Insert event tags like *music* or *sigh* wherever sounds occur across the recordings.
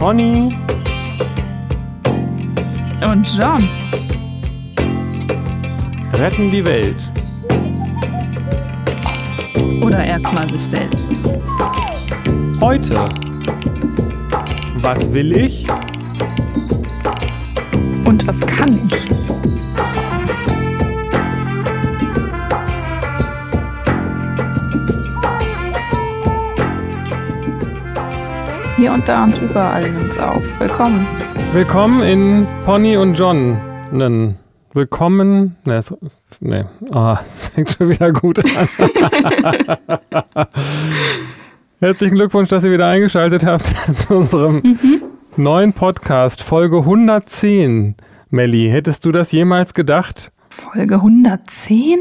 Conny Und John. retten die Welt. Oder erstmal sich selbst. Heute. Was will ich? Und was kann ich? Hier und da und überall nimmt's auf. Willkommen. Willkommen in Pony und John. Willkommen. Ne, es- nee. Ah, *laughs* es fängt schon wieder gut an. *laughs* Herzlichen Glückwunsch, dass ihr wieder eingeschaltet habt *laughs* zu unserem neuen Podcast, Folge 110. Melli, hättest du das jemals gedacht? Folge 110?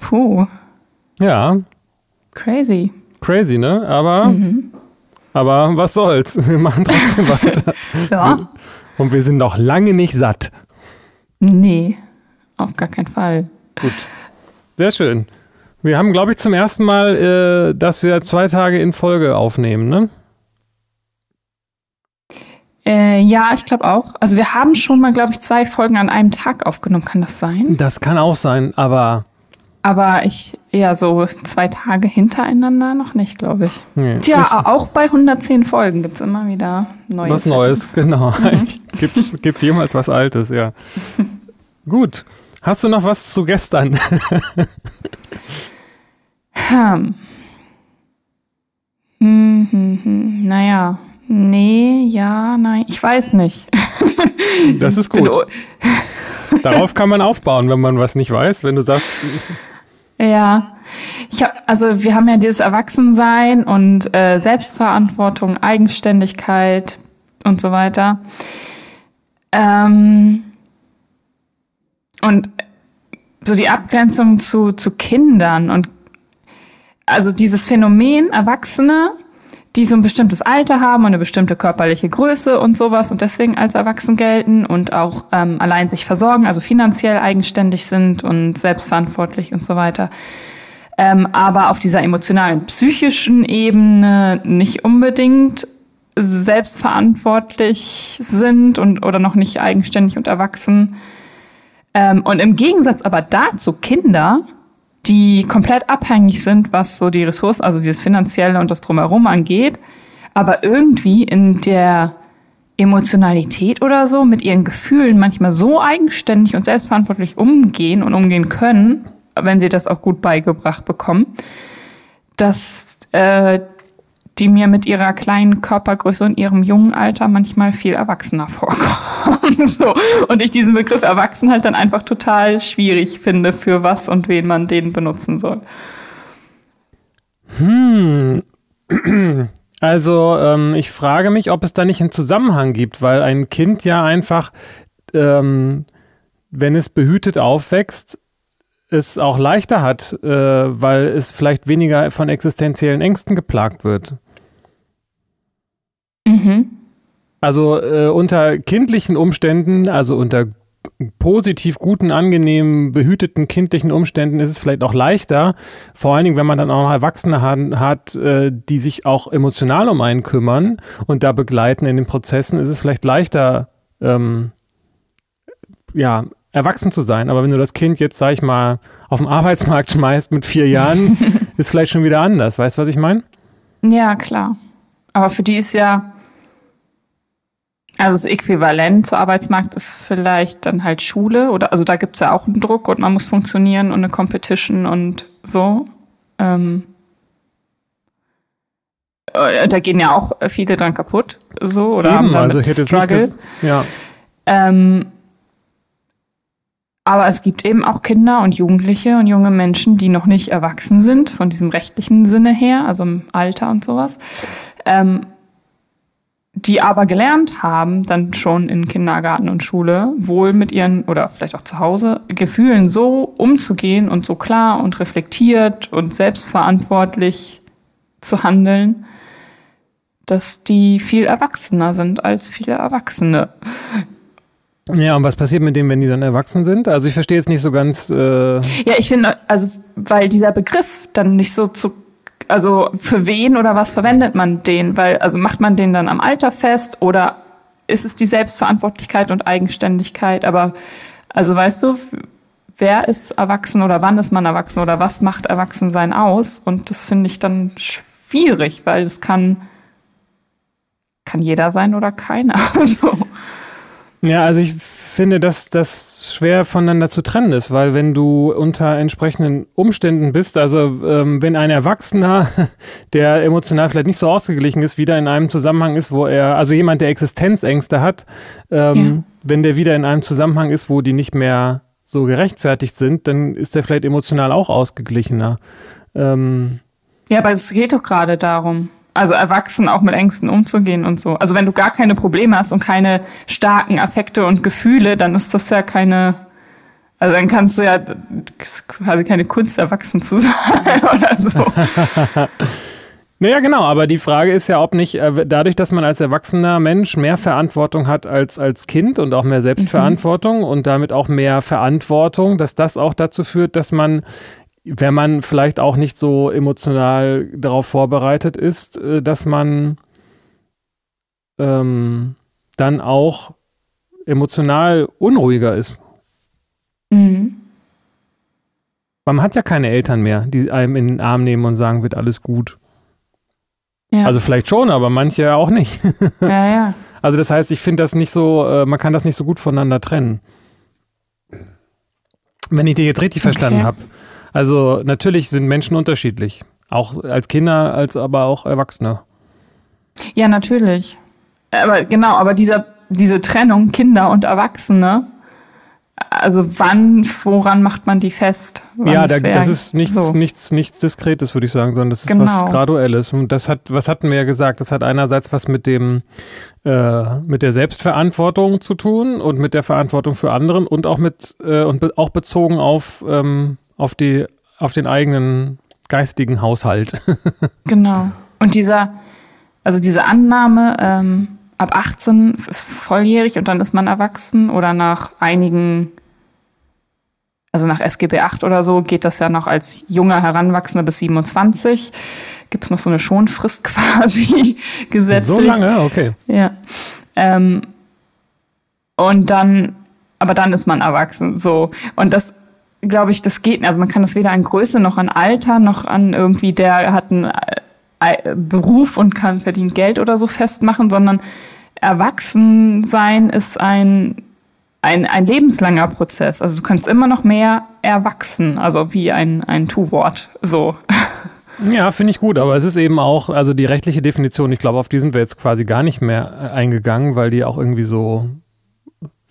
Puh, Ja, crazy. crazy, ne? Aber, aber was soll's? *laughs* Wir machen trotzdem *laughs* weiter. Ja. Und wir sind noch lange nicht satt. Nee, auf gar keinen Fall. Gut. Sehr schön. Wir haben, glaube ich, zum ersten Mal, äh, dass wir zwei Tage in Folge aufnehmen, ne? Äh, ja, ich glaube auch. Also wir haben schon mal, glaube ich, zwei Folgen an einem Tag aufgenommen. Kann das sein? Das kann auch sein, aber Aber ich eher so zwei Tage hintereinander noch nicht, glaube ich. nee, Tja, ist auch bei 110 Folgen gibt es immer wieder neue was Neues, genau. *laughs* gibt's, gibt's jemals was Altes, ja. *laughs* Gut. Hast du noch was zu gestern? Hm. Hm, hm, hm. Naja, nee, ja, nein, ich weiß nicht. Das ist gut. Darauf kann man aufbauen, wenn man was nicht weiß. Wenn du sagst, Ja, ich hab, also wir haben ja dieses Erwachsensein und äh, Selbstverantwortung, Eigenständigkeit und so weiter. Ähm, und so die Abgrenzung zu, zu Kindern und also dieses Phänomen Erwachsene, die so ein bestimmtes Alter haben und eine bestimmte körperliche Größe und sowas und deswegen als erwachsen gelten und auch ähm, allein sich versorgen, also finanziell eigenständig sind und selbstverantwortlich und so weiter. Ähm, aber auf dieser emotionalen, psychischen Ebene nicht unbedingt selbstverantwortlich sind und oder noch nicht eigenständig und erwachsen. Ähm, und im Gegensatz aber dazu Kinder, die komplett abhängig sind, was so die Ressourcen, also dieses Finanzielle und das Drumherum angeht, aber irgendwie in der Emotionalität oder so mit ihren Gefühlen manchmal so eigenständig und selbstverantwortlich umgehen und umgehen können, wenn sie das auch gut beigebracht bekommen, dass äh, die mir mit ihrer kleinen Körpergröße und ihrem jungen Alter manchmal viel erwachsener vorkommen. *laughs* so. Und ich diesen Begriff erwachsen halt dann einfach total schwierig finde, für was und wen man den benutzen soll. hm, *clears throat* also ähm, ich frage mich, ob es da nicht einen Zusammenhang gibt, weil ein Kind ja einfach, ähm, wenn es behütet aufwächst, es auch leichter hat, äh, weil es vielleicht weniger von existenziellen Ängsten geplagt wird. Mhm. Also äh, unter kindlichen Umständen, also unter positiv guten, angenehmen, behüteten kindlichen Umständen ist es vielleicht auch leichter, vor allen Dingen, wenn man dann auch noch Erwachsene hat, äh, die sich auch emotional um einen kümmern und da begleiten in den Prozessen, ist es vielleicht leichter, ähm, ja, erwachsen zu sein. Aber wenn du das Kind jetzt, sag ich mal, auf den Arbeitsmarkt *laughs* schmeißt mit vier Jahren, *laughs* ist vielleicht schon wieder anders. Weißt du, was ich meine? Ja, klar. Aber für die ist ja, also das Äquivalent zur Arbeitsmarkt ist vielleicht dann halt Schule oder also da gibt's ja auch einen Druck und man muss funktionieren und eine Competition und so. Ähm, äh, da gehen ja auch viele dran kaputt, so oder haben Eben, also hätte es nicht Struggle. ja. Ähm, aber es gibt eben auch Kinder und Jugendliche und junge Menschen, die noch nicht erwachsen sind, von diesem rechtlichen Sinne her, also im Alter und sowas, ähm, die aber gelernt haben, dann schon in Kindergarten und Schule, wohl mit ihren, oder vielleicht auch zu Hause, Gefühlen so umzugehen und so klar und reflektiert und selbstverantwortlich zu handeln, dass die viel erwachsener sind als viele Erwachsene. Ja, und was passiert mit denen, wenn die dann erwachsen sind? Also ich verstehe jetzt nicht so ganz. Äh, Ja, ich finde, also, weil dieser Begriff dann nicht so zu, also für wen oder was verwendet man den? Weil, also macht man den dann am Alter fest oder ist es die Selbstverantwortlichkeit und Eigenständigkeit? Aber, also weißt du, wer ist erwachsen oder wann ist man erwachsen oder was macht Erwachsensein aus? Und das finde ich dann schwierig, weil es kann, kann jeder sein oder keiner. *laughs* Also. Ja, also ich finde, dass das schwer voneinander zu trennen ist, weil wenn du unter entsprechenden Umständen bist, also ähm, wenn ein Erwachsener, *laughs* der emotional vielleicht nicht so ausgeglichen ist, wieder in einem Zusammenhang ist, wo er, also jemand, der Existenzängste hat, ähm, ja. wenn der wieder in einem Zusammenhang ist, wo die nicht mehr so gerechtfertigt sind, dann ist der vielleicht emotional auch ausgeglichener. Ähm, ja, aber es geht doch gerade darum. Also erwachsen auch mit Ängsten umzugehen und so. Also wenn du gar keine Probleme hast und keine starken Affekte und Gefühle, dann ist das ja keine, also dann kannst du ja quasi keine Kunst, erwachsen zu *laughs* sein oder so. *laughs* Naja, genau, aber die Frage ist ja, ob nicht äh, dadurch, dass man als erwachsener Mensch mehr Verantwortung hat als als Kind und auch mehr Selbstverantwortung mhm. und damit auch mehr Verantwortung, dass das auch dazu führt, dass man wenn man vielleicht auch nicht so emotional darauf vorbereitet ist, äh, dass man ähm, dann auch emotional unruhiger ist. Mhm. Man hat ja keine Eltern mehr, die einem in den Arm nehmen und sagen, wird alles gut. Ja. Also vielleicht schon, aber manche auch nicht. *laughs* ja, ja. Also das heißt, ich finde das nicht so, äh, man kann das nicht so gut voneinander trennen. Wenn ich dir jetzt richtig okay. verstanden habe. Also natürlich sind Menschen unterschiedlich. Auch als Kinder, als aber auch Erwachsene. Ja, natürlich. Aber genau, aber dieser, diese Trennung Kinder und Erwachsene, also wann, woran macht man die fest? Wann ja, da, das ist nichts, so. nichts, nichts Diskretes, würde ich sagen, sondern das ist genau. was Graduelles. Und das hat, was hatten wir ja gesagt, das hat einerseits was mit dem, äh, mit der Selbstverantwortung zu tun und mit der Verantwortung für anderen und auch mit, äh, und be auch bezogen auf ähm, auf, die, auf den eigenen geistigen Haushalt. *laughs* genau. Und dieser, also diese Annahme, ähm, ab 18 ist volljährig und dann ist man erwachsen oder nach einigen, also nach SGB 8 oder so, geht das ja noch als junger Heranwachsender bis 27. Gibt es noch so eine Schonfrist *laughs* quasi gesetzlich. So lange, okay. Ja. Ähm, und dann, aber dann ist man erwachsen, so. Und das glaube ich, das geht. Also man kann das weder an Größe noch an Alter noch an irgendwie, der hat einen äh, Beruf und kann verdient Geld oder so festmachen, sondern Erwachsensein ist ein, ein, ein lebenslanger Prozess. Also du kannst immer noch mehr erwachsen, also wie ein, ein Tu-Wort. So. Ja, finde ich gut, aber es ist eben auch, also die rechtliche Definition, ich glaube, auf die sind wir jetzt quasi gar nicht mehr äh, eingegangen, weil die auch irgendwie so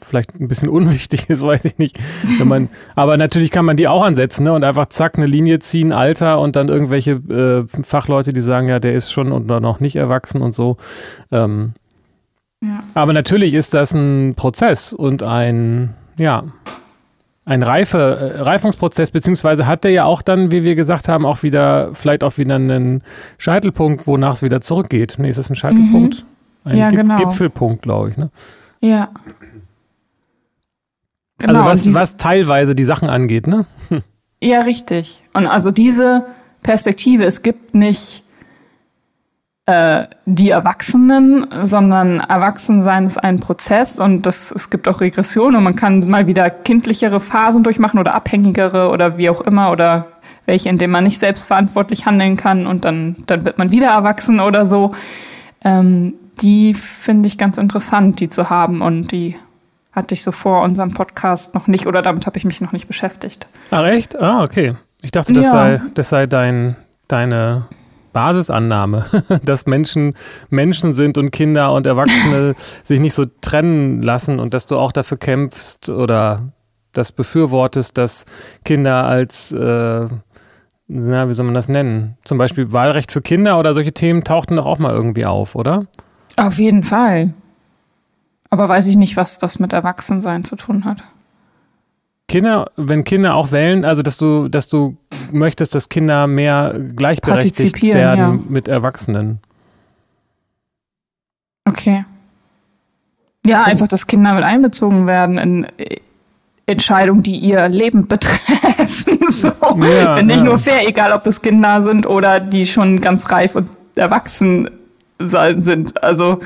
vielleicht ein bisschen *laughs* unwichtig ist, weiß ich nicht. Man, aber natürlich kann man die auch ansetzen ne? und einfach zack eine Linie ziehen, Alter und dann irgendwelche äh, Fachleute, die sagen, ja, der ist schon und noch nicht erwachsen und so. Ähm, ja. Aber natürlich ist das ein Prozess und ein, ja, ein Reife, äh, Reifungsprozess, beziehungsweise hat der ja auch dann, wie wir gesagt haben, auch wieder, vielleicht auch wieder einen Scheitelpunkt, wonach es wieder zurückgeht. Nee, ist das ein Scheitelpunkt? Mhm. Ein ja, Gip genau. Gipfelpunkt, glaube ich. Ne? Ja. Genau, also was, was teilweise die Sachen angeht, ne? Ja, richtig. Und also diese Perspektive, es gibt nicht äh, die Erwachsenen, sondern Erwachsensein ist ein Prozess und das, es gibt auch Regression und man kann mal wieder kindlichere Phasen durchmachen oder abhängigere oder wie auch immer oder welche, in denen man nicht selbstverantwortlich handeln kann und dann, dann wird man wieder erwachsen oder so. Ähm, die finde ich ganz interessant, die zu haben und die hatte ich so vor unserem Podcast noch nicht oder damit habe ich mich noch nicht beschäftigt. Ach echt? Ah, okay. Ich dachte, das ja. sei, das sei dein, deine Basisannahme, *laughs* dass Menschen Menschen sind und Kinder und Erwachsene *laughs* sich nicht so trennen lassen und dass du auch dafür kämpfst oder das befürwortest, dass Kinder als, äh, na, wie soll man das nennen? Zum Beispiel Wahlrecht für Kinder oder solche Themen tauchten doch auch mal irgendwie auf, oder? Auf jeden Fall. Aber weiß ich nicht, was das mit Erwachsensein zu tun hat. Kinder, wenn Kinder auch wählen, also dass du, dass du möchtest, dass Kinder mehr gleichberechtigt werden ja. mit Erwachsenen. Okay. Ja, einfach, dass Kinder mit einbezogen werden in, Entscheidungen, die ihr Leben betreffen. *laughs* so. Ja, Finde ich ja. nur fair, egal ob das Kinder sind oder die schon ganz reif und erwachsen sind. Also.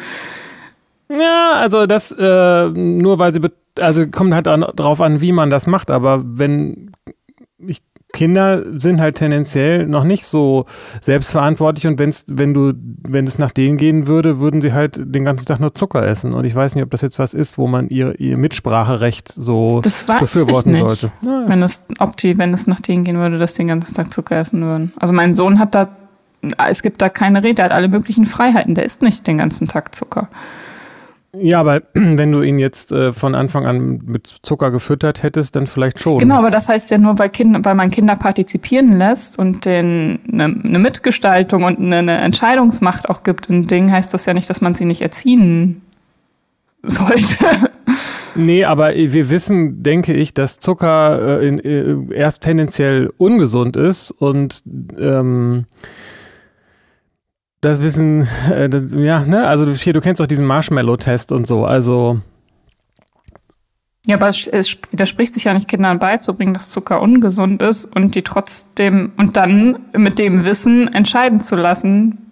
Ja, also das äh, nur weil sie, also kommt halt darauf an, wie man das macht, aber wenn ich Kinder sind halt tendenziell noch nicht so selbstverantwortlich und wenn's, wenn du, wenn es nach denen gehen würde, würden sie halt den ganzen Tag nur Zucker essen. Und ich weiß nicht, ob das jetzt was ist, wo man ihr, ihr Mitspracherecht so das weiß befürworten ich nicht. sollte. Ja. Wenn es, ob die, wenn es nach denen gehen würde, dass die den ganzen Tag Zucker essen würden. Also mein Sohn hat da, es gibt da keine Rede, er hat alle möglichen Freiheiten, der isst nicht den ganzen Tag Zucker. Ja, aber *clears throat* wenn du ihn jetzt äh, von Anfang an mit Zucker gefüttert hättest, dann vielleicht schon. Genau, aber das heißt ja nur, weil, kind, weil man Kinder partizipieren lässt und denen eine, eine Mitgestaltung und eine, eine, Entscheidungsmacht auch gibt ein Ding, heißt das ja nicht, dass man sie nicht erziehen sollte. *laughs* Nee, aber wir wissen, denke ich, dass Zucker äh, in, äh, erst tendenziell ungesund ist und ähm, das Wissen, äh, das, ja, ne, also hier, du kennst doch diesen Marshmallow-Test und so, also. Ja, aber es, widerspricht sich ja nicht, Kindern beizubringen, dass Zucker ungesund ist und die trotzdem und dann mit dem Wissen entscheiden zu lassen,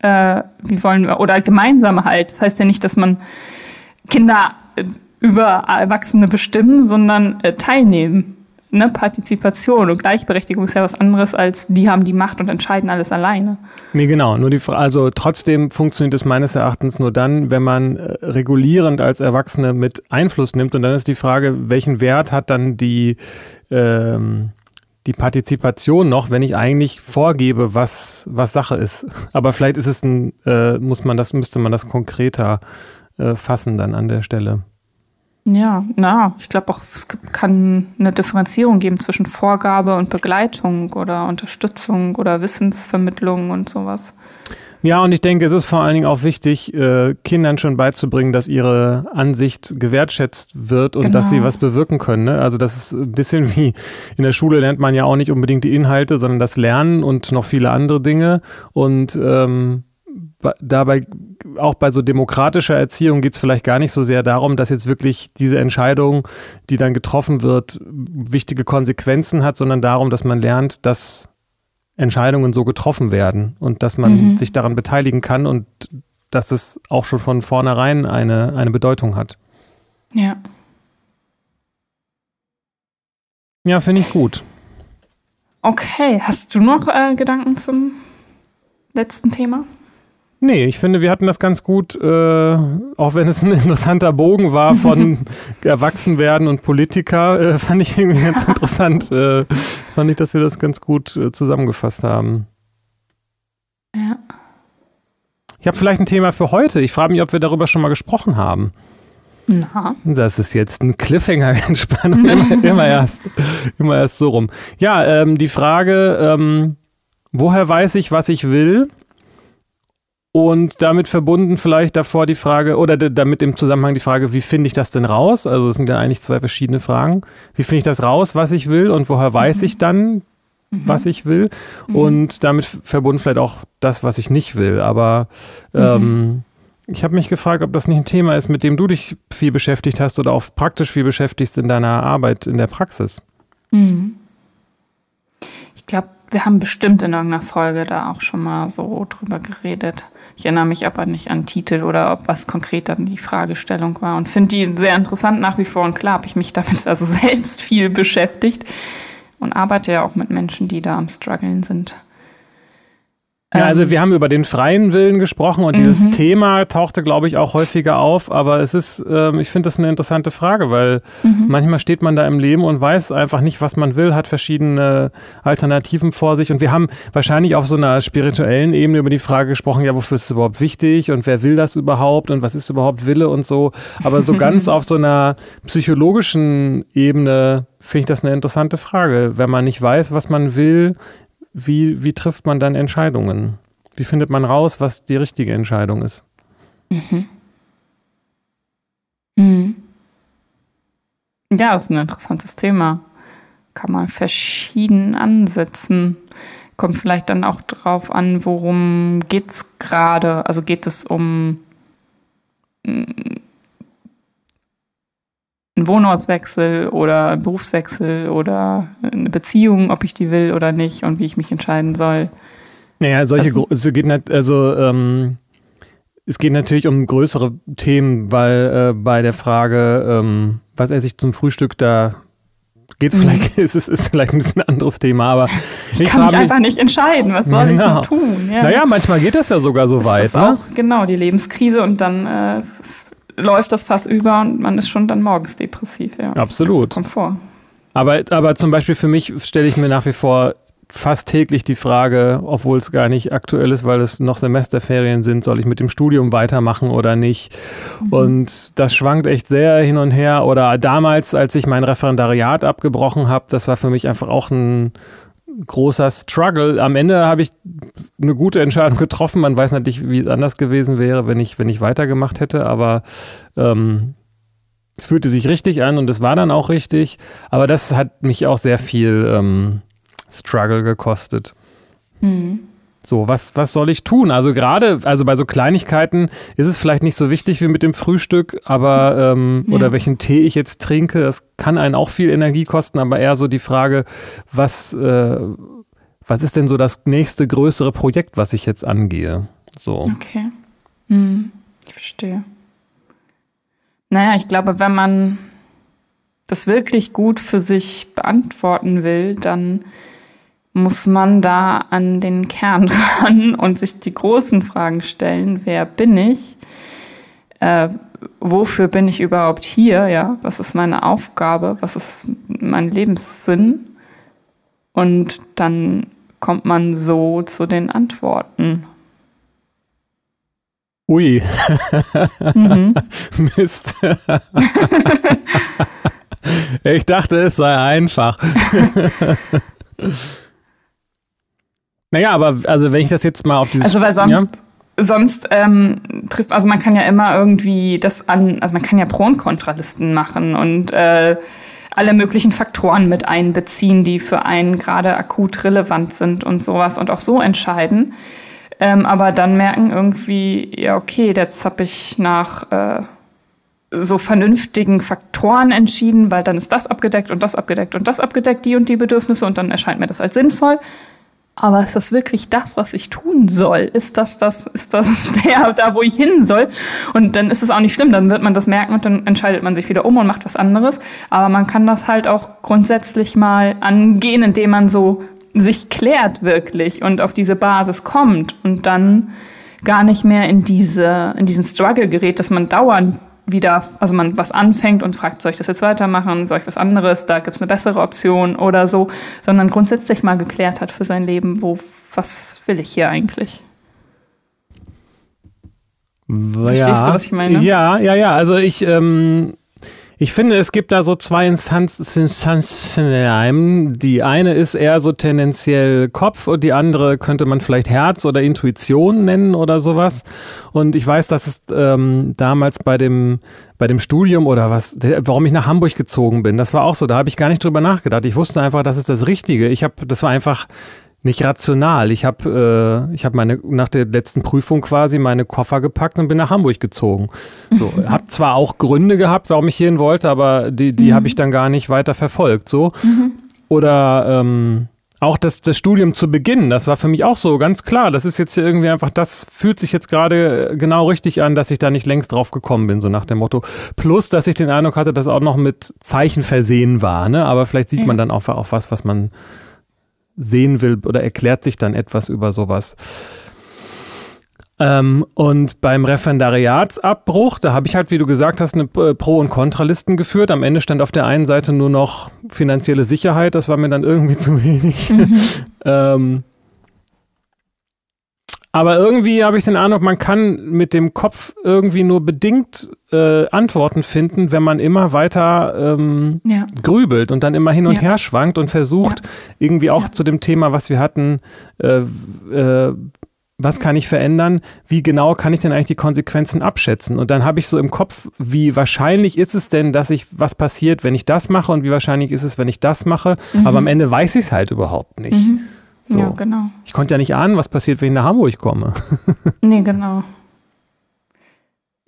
äh, wie wollen wir, oder gemeinsam halt. Das heißt ja nicht, dass man Kinder äh, über Erwachsene bestimmen, sondern äh, teilnehmen ne, Partizipation und Gleichberechtigung ist ja was anderes als die haben die Macht und entscheiden alles alleine. Nee, genau. Nur die, also trotzdem funktioniert es meines Erachtens nur dann, wenn man äh, regulierend als Erwachsene mit Einfluss nimmt. Und dann ist die Frage, welchen Wert hat dann die, ähm, die Partizipation noch, wenn ich eigentlich vorgebe, was, was Sache ist. *laughs* Aber vielleicht ist es ein, äh, muss man das, müsste man das konkreter äh, fassen dann an der Stelle. Ja, na, ich glaube auch, es kann eine Differenzierung geben zwischen Vorgabe und Begleitung oder Unterstützung oder Wissensvermittlung und sowas. Ja, und ich denke, es ist vor allen Dingen auch wichtig, äh, Kindern schon beizubringen, dass ihre Ansicht gewertschätzt wird und genau. dass sie genau. was bewirken können. Ne? Also das ist ein bisschen wie in der Schule lernt man ja auch nicht unbedingt die Inhalte, sondern das Lernen und noch viele andere Dinge. Und ähm, dabei auch bei so demokratischer Erziehung geht es vielleicht gar nicht so sehr darum, dass jetzt wirklich diese Entscheidung, die dann getroffen wird, wichtige Konsequenzen hat, sondern darum, dass man lernt, dass Entscheidungen so getroffen werden und dass man mhm. sich daran beteiligen kann und dass es auch schon von vornherein eine, eine Bedeutung hat. Ja. Ja, finde ich gut. Okay, hast du noch äh, Gedanken zum letzten Thema? Nee, ich finde, wir hatten das ganz gut, äh, auch wenn es ein *laughs* interessanter Bogen war von *laughs* Erwachsenwerden und Politiker, äh, fand ich irgendwie ganz *laughs* interessant. Äh, fand ich, dass wir das ganz gut äh, zusammengefasst haben. Ja. Ich habe vielleicht ein Thema für heute. Ich frage mich, ob wir darüber schon mal gesprochen haben. Na. Das ist jetzt ein Cliffhanger-Entspannung. immer, immer, erst, immer erst so rum. Ja, ähm, die Frage, ähm, woher weiß ich, was ich will? Und damit verbunden vielleicht davor die Frage, oder damit im Zusammenhang die Frage, wie finde ich das denn raus? Also es sind ja eigentlich zwei verschiedene Fragen. Wie finde ich das raus, was ich will und woher weiß mhm. ich dann, mhm. was ich will? Mhm. Und damit verbunden vielleicht auch das, was ich nicht will. Aber mhm. ähm, ich habe mich gefragt, ob das nicht ein Thema ist, mit dem du dich viel beschäftigt hast oder auch praktisch viel beschäftigst in deiner Arbeit in der Praxis. Mhm. Ich glaube, wir haben bestimmt in irgendeiner Folge da auch schon mal so drüber geredet. Ich erinnere mich aber nicht an Titel oder ob was konkret dann die Fragestellung war und finde die sehr interessant nach wie vor. Und klar habe ich mich damit also *laughs* selbst viel beschäftigt und arbeite ja auch mit Menschen, die da am Struggeln sind. Ja, also ähm. wir haben über den freien Willen gesprochen und mhm. dieses Thema tauchte, glaube ich, auch häufiger auf. Aber es ist, ähm, ich finde das eine interessante Frage, weil mhm. manchmal steht man da im Leben und weiß einfach nicht, was man will, hat verschiedene Alternativen vor sich. Und wir haben wahrscheinlich auf so einer spirituellen Ebene über die Frage gesprochen, ja, wofür ist es überhaupt wichtig und wer will das überhaupt und was ist überhaupt Wille und so. Aber so ganz *laughs* auf so einer psychologischen Ebene finde ich das eine interessante Frage. Wenn man nicht weiß, was man will, wie, wie trifft man dann Entscheidungen? Wie findet man raus, was die richtige Entscheidung ist? Mhm. Mhm. Ja, das ist ein interessantes Thema. Kann man verschieden ansetzen. Kommt vielleicht dann auch drauf an, worum es gerade. Also geht es um einen Wohnortswechsel oder Berufswechsel oder eine Beziehung, ob ich die will oder nicht und wie ich mich entscheiden soll. Naja, solche, also, es geht also ähm, es geht natürlich um größere Themen, weil äh, bei der Frage, ähm, was esse ich zum Frühstück, da geht's mhm. vielleicht, *laughs* ist es ist vielleicht ein bisschen ein anderes Thema, aber ich, ich kann mich einfach nicht entscheiden, was soll genau. ich tun? Ja. Naja, manchmal geht das ja sogar so weit. Das ne? auch, genau, die Lebenskrise und dann äh, läuft das Fass über und man ist schon dann morgens depressiv. Ja. Absolut. Kommt vor. Aber, aber zum Beispiel für mich stelle ich mir nach wie vor fast täglich die Frage, obwohl es gar nicht aktuell ist, weil es noch Semesterferien sind, soll ich mit dem Studium weitermachen oder nicht? Mhm. Und das schwankt echt sehr hin und her. Oder damals, als ich mein Referendariat abgebrochen habe, das war für mich einfach auch ein großer Struggle. Am Ende habe ich eine gute Entscheidung getroffen. Man weiß natürlich, wie es anders gewesen wäre, wenn ich, wenn ich weitergemacht hätte, aber ähm, es fühlte sich richtig an und es war dann auch richtig. Aber das hat mich auch sehr viel ähm, Struggle gekostet. Mhm. So, was, was soll ich tun? Also gerade, also bei so Kleinigkeiten ist es vielleicht nicht so wichtig wie mit dem Frühstück, aber ähm, ja. oder welchen Tee ich jetzt trinke, das kann einen auch viel Energie kosten, aber eher so die Frage, was, äh, was ist denn so das nächste größere Projekt, was ich jetzt angehe? So. Okay. Hm, ich verstehe. Naja, ich glaube, wenn man das wirklich gut für sich beantworten will, dann muss man da an den Kern *laughs* ran und sich die großen Fragen stellen. Wer bin ich? Äh, wofür bin ich überhaupt hier? Ja, was ist meine Aufgabe? Was ist mein Lebenssinn? Und dann kommt man so zu den Antworten. Ui. Mhm. *laughs* Mist. *laughs* ich dachte, es sei einfach. Naja, aber also wenn ich das jetzt mal auf dieses. Also weil sonst, ja? sonst ähm, trifft, also man kann ja immer irgendwie das an, also man kann ja Pro- und Kontralisten machen und äh, alle möglichen Faktoren mit einbeziehen, die für einen gerade akut relevant sind und sowas und auch so entscheiden. Ähm, aber dann merken irgendwie, ja, okay, jetzt habe ich nach äh, so vernünftigen Faktoren entschieden, weil dann ist das abgedeckt und das abgedeckt und das abgedeckt, die und die Bedürfnisse und dann erscheint mir das als sinnvoll. Aber ist das wirklich das, was ich tun soll? Ist das das, ist das *laughs* der, da wo ich hin soll? Und dann ist es auch nicht schlimm, dann wird man das merken und dann entscheidet man sich wieder um und macht was anderes. Aber man kann das halt auch grundsätzlich mal angehen, indem man so sich klärt wirklich und auf diese Basis kommt und dann gar nicht mehr in diese, in diesen Struggle gerät, dass man dauernd wieder, also man was anfängt und fragt, soll ich das jetzt weitermachen, soll ich was anderes, da gibt es eine bessere Option oder so, sondern grundsätzlich mal geklärt hat für sein Leben, wo, was will ich hier eigentlich? Verstehst du, was ich meine? Ja, ja, ja. Also ich, ähm, ich finde, es gibt da so zwei Instanzen. Die eine ist eher so tendenziell Kopf und die andere könnte man vielleicht Herz oder Intuition nennen oder sowas. Und ich weiß, dass es ähm, damals bei dem, bei dem Studium oder was, der, warum ich nach Hamburg gezogen bin, das war auch so. Da habe ich gar nicht drüber nachgedacht. Ich wusste einfach, das ist das Richtige. Ich habe, das war einfach nicht rational. Ich habe äh, ich hab meine nach der letzten Prüfung quasi meine Koffer gepackt und bin nach Hamburg gezogen. So, *laughs* habe zwar auch Gründe gehabt, warum ich hierhin wollte, aber die die mhm. habe ich dann gar nicht weiter verfolgt. So mhm. oder ähm, auch das, das Studium zu Beginn, das war für mich auch so ganz klar. Das ist jetzt hier irgendwie einfach, das fühlt sich jetzt gerade genau richtig an, dass ich da nicht längst drauf gekommen bin, so nach dem Motto. Plus, dass ich den Eindruck hatte, dass auch noch mit Zeichen versehen war. Ne? Aber vielleicht sieht man dann auch, auch was, was man sehen will oder erklärt sich dann etwas über sowas. Ähm, und beim Referendariatsabbruch, da habe ich halt, wie du gesagt hast, eine Pro- und Kontralisten geführt. Am Ende stand auf der einen Seite nur noch finanzielle Sicherheit, das war mir dann irgendwie *laughs* zu wenig. Mhm. ähm, aber irgendwie habe ich den Eindruck, man kann mit dem Kopf irgendwie nur bedingt äh, Antworten finden, wenn man immer weiter ähm, ja. grübelt und dann immer hin und ja. her schwankt und versucht, ja. irgendwie auch zu dem Thema, was wir hatten, äh, äh, was kann ich verändern? Wie genau kann ich denn eigentlich die Konsequenzen abschätzen? Und dann habe ich so im Kopf, wie wahrscheinlich ist es denn, dass ich was passiert, wenn ich das mache und wie wahrscheinlich ist es, wenn ich das mache? Mhm. Aber am Ende weiß ich es halt überhaupt nicht. Mhm. So. Ja, genau. Ich konnte ja nicht ahnen, was passiert, wenn ich nach Hamburg komme. *laughs* nee, genau.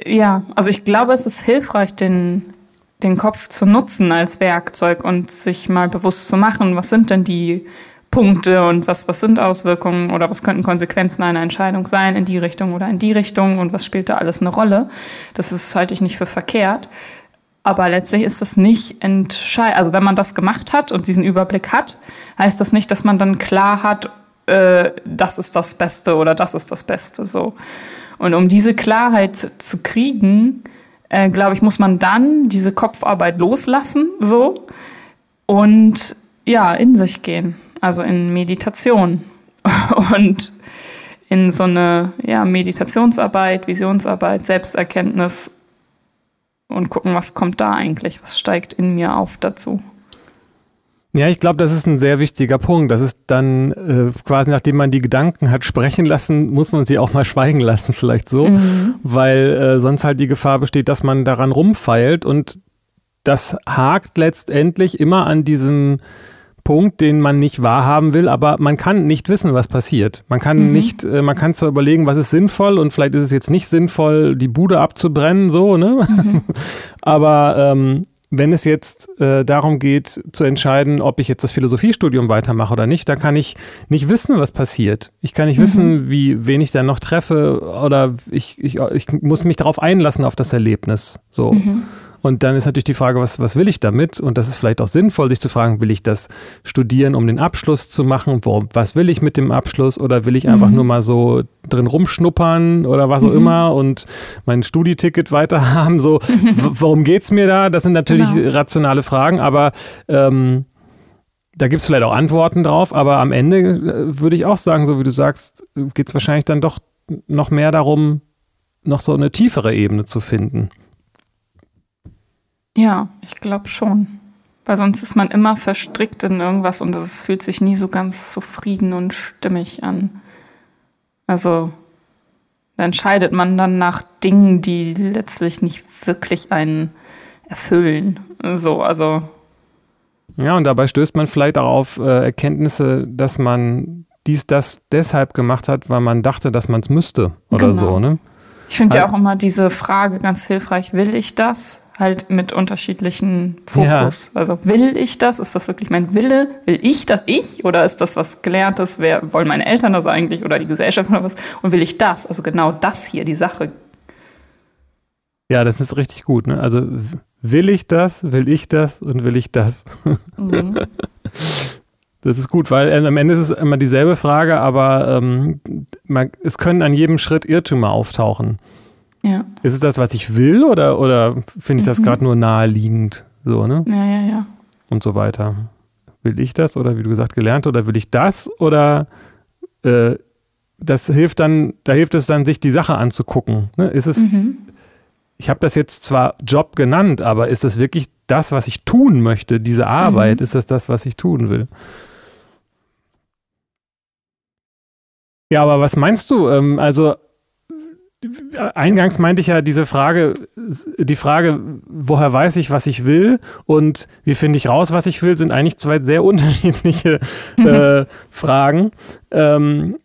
Ja, also ich glaube, es ist hilfreich, den den Kopf zu nutzen als Werkzeug und sich mal bewusst zu machen, was sind denn die Punkte und was, was sind Auswirkungen oder was könnten Konsequenzen einer Entscheidung sein in die Richtung oder in die Richtung und was spielt da alles eine Rolle. Das ist, halte ich nicht für verkehrt. Aber letztlich ist das nicht entscheidend. Also wenn man das gemacht hat und diesen Überblick hat, heißt das nicht, dass man dann klar hat, äh, das ist das Beste oder das ist das Beste. So. Und um diese Klarheit zu kriegen, äh, glaube ich, muss man dann diese Kopfarbeit loslassen, so und ja, in sich gehen, also in Meditation *laughs* und in so eine ja, Meditationsarbeit, Visionsarbeit, Selbsterkenntnis und gucken, was kommt da eigentlich, was steigt in mir auf dazu. Ja, ich glaube, das ist ein sehr wichtiger Punkt. Das ist dann äh, quasi, nachdem man die Gedanken hat sprechen lassen, muss man sie auch mal *laughs* schweigen lassen, vielleicht so, mhm. weil äh, sonst halt die Gefahr besteht, dass man daran rumfeilt und das hakt letztendlich immer an diesem Punkt, den man nicht wahrhaben will, aber man kann nicht wissen, was passiert. Man kann mhm. nicht, äh, man kann zwar überlegen, was ist sinnvoll und vielleicht ist es jetzt nicht sinnvoll, die Bude abzubrennen, so, ne? Mhm. *laughs* aber ähm, wenn es jetzt äh, darum geht, zu entscheiden, ob ich jetzt das Philosophiestudium weitermache oder nicht, da kann ich nicht wissen, was passiert. Ich kann nicht mhm. wissen, wie wen ich dann noch treffe oder ich, ich, ich muss mich darauf einlassen auf das Erlebnis. So. Mhm. Und dann ist natürlich die Frage, was, was will ich damit? Und das ist vielleicht auch sinnvoll, sich zu fragen, will ich das studieren, um den Abschluss zu machen? Wo, was will ich mit dem Abschluss? Oder will ich einfach mhm. nur mal so drin rumschnuppern oder was auch mhm. immer und mein Studieticket weiter haben? So, *laughs* worum geht es mir da? Das sind natürlich genau. rationale Fragen, aber ähm, da gibt es vielleicht auch Antworten drauf, aber am Ende äh, würde ich auch sagen, so wie du sagst, geht es wahrscheinlich dann doch noch mehr darum, noch so eine tiefere Ebene zu finden. Ja, ich glaube schon. Weil sonst ist man immer verstrickt in irgendwas und es fühlt sich nie so ganz zufrieden und stimmig an. Also da entscheidet man dann nach Dingen, die letztlich nicht wirklich einen erfüllen. So, also. Ja, und dabei stößt man vielleicht auch auf äh, Erkenntnisse, dass man dies, das deshalb gemacht hat, weil man dachte, dass man es müsste oder genau. so, ne? Ich finde ja auch immer diese Frage ganz hilfreich, will ich das? Halt mit unterschiedlichen Fokus. Ja. Also will ich das? Ist das wirklich mein Wille? Will ich das ich? Oder ist das was Gelerntes? Wer wollen meine Eltern das eigentlich oder die Gesellschaft oder was? Und will ich das? Also genau das hier, die Sache. Ja, das ist richtig gut. Ne? Also will ich das? Will ich das? Und will ich das? Mhm. *laughs* Das ist gut, weil äh, am Ende ist es immer dieselbe Frage, aber ähm, man, es können an jedem Schritt Irrtümer auftauchen. Ja. Ist es das, was ich will oder, oder finde ich das mhm. gerade nur naheliegend? So, ne? Ja, ja, ja. Und so weiter. Will ich das oder wie du gesagt, gelernt oder will ich das oder äh, das hilft dann, da hilft es dann, sich die Sache anzugucken. Ne? Ist es, mhm. ich habe das jetzt zwar Job genannt, aber ist das wirklich das, was ich tun möchte, diese Arbeit? Mhm. Ist das das, was ich tun will? Ja, aber was meinst du? Ähm, also Eingangs meinte ich ja diese Frage, die Frage, woher weiß ich, was ich will und wie finde ich raus, was ich will, sind eigentlich zwei sehr *laughs* unterschiedliche äh, *laughs* Fragen. Ähm,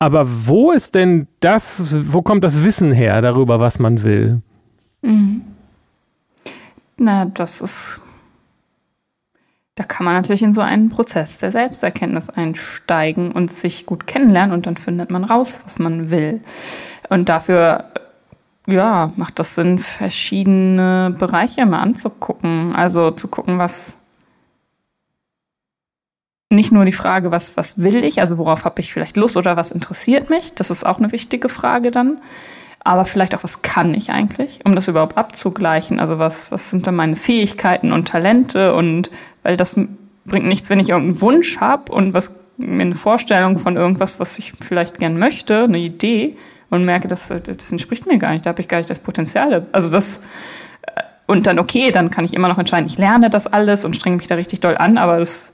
aber wo ist denn das, wo kommt das Wissen her darüber, was man will? Mhm. Na, das ist da kann man natürlich in so einen Prozess der Selbsterkenntnis einsteigen und sich gut kennenlernen und dann findet man raus, was man will. Und dafür, ja, macht das Sinn, verschiedene Bereiche mal anzugucken. Also zu gucken, was nicht nur die Frage, was, was will ich, also worauf habe ich vielleicht Lust oder was interessiert mich, das ist auch eine wichtige Frage dann, aber vielleicht auch, was kann ich eigentlich, um das überhaupt abzugleichen, also was, was sind dann meine Fähigkeiten und Talente und weil das bringt nichts, wenn ich irgendeinen Wunsch habe und was mir eine Vorstellung von irgendwas, was ich vielleicht gern möchte, eine Idee und merke, das, das entspricht mir gar nicht, da habe ich gar nicht das Potenzial. Also das äh, und dann okay, dann kann ich immer noch entscheiden, ich lerne das alles und strenge mich da richtig doll an, aber das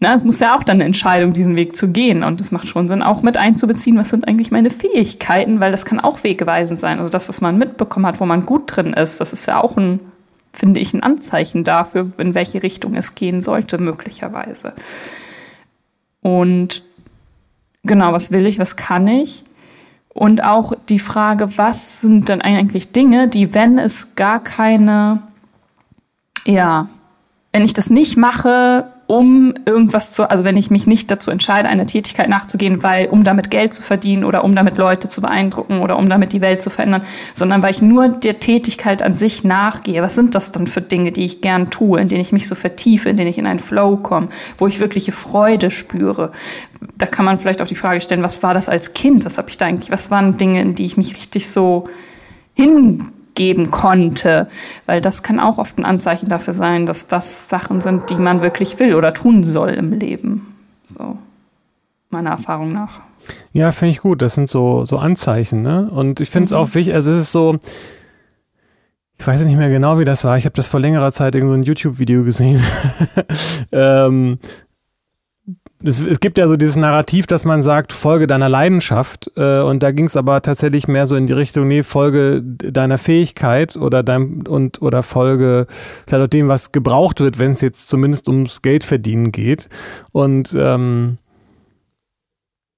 na, es muss ja auch dann eine Entscheidung, diesen Weg zu gehen. Und es macht schon Sinn, auch mit einzubeziehen, was sind eigentlich meine Fähigkeiten, weil das kann auch wegweisend sein. Also das, was man mitbekommen hat, wo man gut drin ist, das ist ja auch ein finde ich, ein Anzeichen dafür, in welche Richtung es gehen sollte, möglicherweise. Und genau, was will ich, was kann ich? Und auch die Frage, was sind denn eigentlich Dinge, die, wenn es gar keine, ja, wenn ich das nicht mache, um irgendwas zu, also wenn ich mich nicht dazu entscheide, einer Tätigkeit nachzugehen, weil, um damit Geld zu verdienen oder um damit Leute zu beeindrucken oder um damit die Welt zu verändern, sondern weil ich nur der Tätigkeit an sich nachgehe. Was sind das dann für Dinge, die ich gern tue, in denen ich mich so vertiefe, in denen ich in einen Flow komme, wo ich wirkliche Freude spüre? Da kann man vielleicht auch die Frage stellen, was war das als Kind? Was habe ich da eigentlich, was waren Dinge, in die ich mich richtig so hin geben konnte. Weil das kann auch oft ein Anzeichen dafür sein, dass das Sachen sind, die man wirklich will oder tun soll im Leben. So, meiner Erfahrung nach. Ja, finde ich gut. Das sind so, so Anzeichen, ne? Und ich finde es mhm. auch wichtig, also es ist so, ich weiß nicht mehr genau, wie das war. Ich habe das vor längerer Zeit in so ein YouTube-Video gesehen. *laughs* ähm, es, es, gibt ja so dieses Narrativ, dass man sagt, folge deiner Leidenschaft. Äh, und da ging es aber tatsächlich mehr so in die Richtung, nee, folge deiner Fähigkeit oder dein und oder folge dem, was gebraucht wird, wenn es jetzt zumindest ums Geld verdienen geht. Und ähm,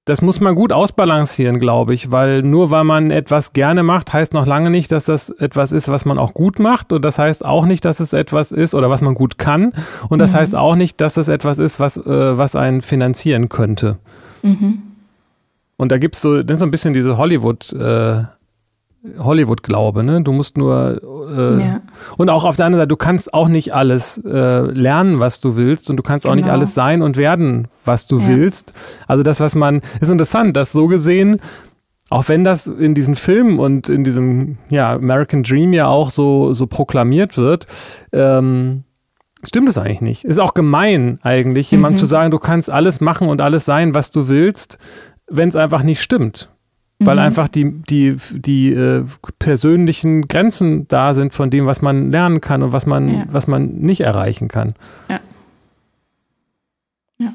das muss man gut ausbalancieren, glaube ich, weil nur weil man etwas gerne macht, heißt noch lange nicht, dass das etwas ist, was man auch gut macht. Und das heißt auch nicht, dass es etwas ist oder was man gut kann. Und das mhm. heißt auch nicht, dass es etwas ist, was, äh, was einen finanzieren könnte. Mhm. Und da gibt es so, das ist so ein bisschen diese Hollywood- äh, Hollywood-Glaube, ne? Du musst nur äh, ja. und auch auf der anderen Seite, du kannst auch nicht alles äh, lernen, was du willst, und du kannst genau. auch nicht genau. alles sein und werden, was du ja. willst. Also das, was man, ist interessant, dass so gesehen, auch wenn das in diesen Filmen und in diesem ja, American Dream ja auch so, so proklamiert wird, ähm, stimmt es eigentlich nicht. Ist auch gemein eigentlich, mhm. jemand zu sagen, du kannst alles machen und alles sein, was du willst, wenn es einfach nicht stimmt weil mhm. einfach die, die, die äh, persönlichen Grenzen da sind von dem, was man lernen kann und was man, ja. was man nicht erreichen kann. Ja. Ja.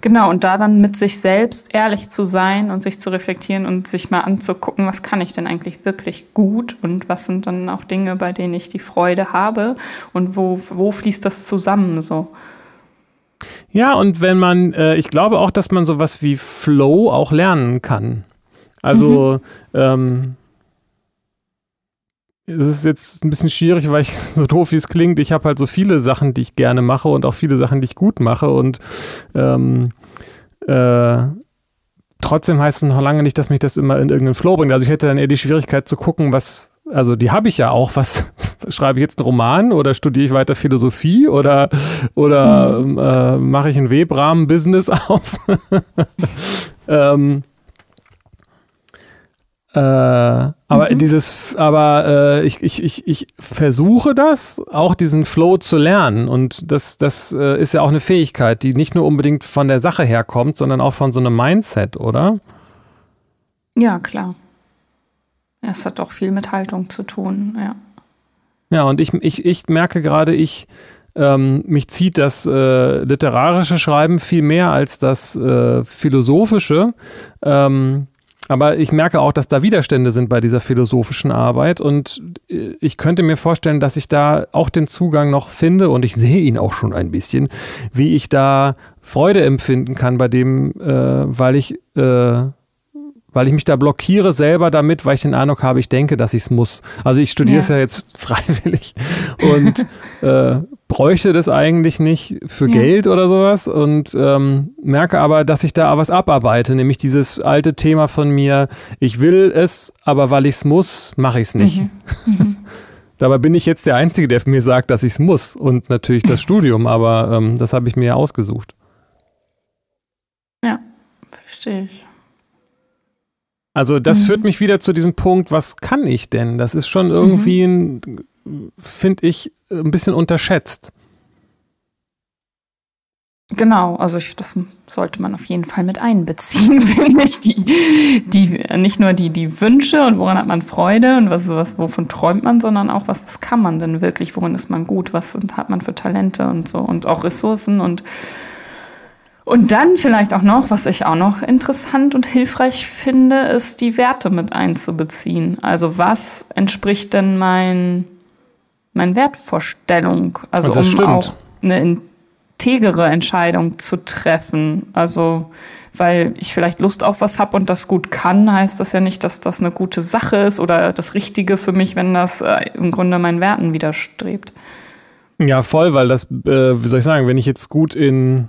Genau, und da dann mit sich selbst ehrlich zu sein und sich zu reflektieren und sich mal anzugucken, was kann ich denn eigentlich wirklich gut und was sind dann auch Dinge, bei denen ich die Freude habe und wo, wo fließt das zusammen so. Ja, und wenn man, äh, ich glaube auch, dass man sowas wie Flow auch lernen kann. Also, mhm. ähm, es ist jetzt ein bisschen schwierig, weil ich *laughs* so doof wie es klingt, ich habe halt so viele Sachen, die ich gerne mache und auch viele Sachen, die ich gut mache und ähm, äh, trotzdem heißt es noch lange nicht, dass mich das immer in irgendeinen Flow bringt. Also ich hätte dann eher die Schwierigkeit zu gucken, was, also die habe ich ja auch. Was schreibe ich jetzt einen Roman oder studiere ich weiter Philosophie oder, oder mhm. äh, mache ich ein Webrahmen-Business *laughs* auf? ähm, äh, aber mhm. dieses, aber äh, ich, ich, ich, ich versuche das, auch diesen Flow zu lernen. Und das, das äh, ist ja auch eine Fähigkeit, die nicht nur unbedingt von der Sache herkommt, sondern auch von so einem Mindset, oder? Ja, klar. Es hat auch viel mit Haltung zu tun, ja. Ja, und ich, ich, ich merke gerade, ich, ähm, mich zieht das äh, literarische Schreiben viel mehr als das äh, philosophische. Ähm, aber ich merke auch, dass da Widerstände sind bei dieser philosophischen Arbeit und äh, ich könnte mir vorstellen, dass ich da auch den Zugang noch finde und ich sehe ihn auch schon ein bisschen, wie ich da Freude empfinden kann bei dem, äh, weil ich äh, weil ich mich da blockiere selber damit, weil ich den Eindruck habe, ich denke, dass ich es muss. Also ich studiere es ja. ja. jetzt *laughs* freiwillig und *laughs* äh, bräuchte das eigentlich nicht für ja. Geld oder sowas und ähm, merke aber, dass ich da was abarbeite, nämlich dieses alte Thema von mir, ich will es, aber weil ich es muss, mache ich es nicht. Mhm. *laughs* Mhm. Dabei bin ich jetzt der Einzige, der mir sagt, dass ich es muss und natürlich das Studium, aber ähm, das habe ich mir ja ausgesucht. Ja, verstehe ich. Also das mhm. führt mich wieder zu diesem Punkt, was kann ich denn? Das ist schon irgendwie, mhm. finde ich, ein bisschen unterschätzt. Genau, also ich, das sollte man auf jeden Fall mit einbeziehen, *laughs* finde ich. Die, die, nicht nur die, die Wünsche und woran hat man Freude und was, was, wovon träumt man, sondern auch, was, was kann man denn wirklich, worin ist man gut, was hat man für Talente und so und auch Ressourcen und und dann vielleicht auch noch, was ich auch noch interessant und hilfreich finde, ist die Werte mit einzubeziehen. Also was entspricht denn mein, mein Wertvorstellung? Also um stimmt. auch eine integere Entscheidung zu treffen. Also weil ich vielleicht Lust auf was habe und das gut kann, heißt das ja nicht, dass das eine gute Sache ist oder das Richtige für mich, wenn das äh, im Grunde meinen Werten widerstrebt. Ja, voll, weil das, äh, wie soll ich sagen, wenn ich jetzt gut in,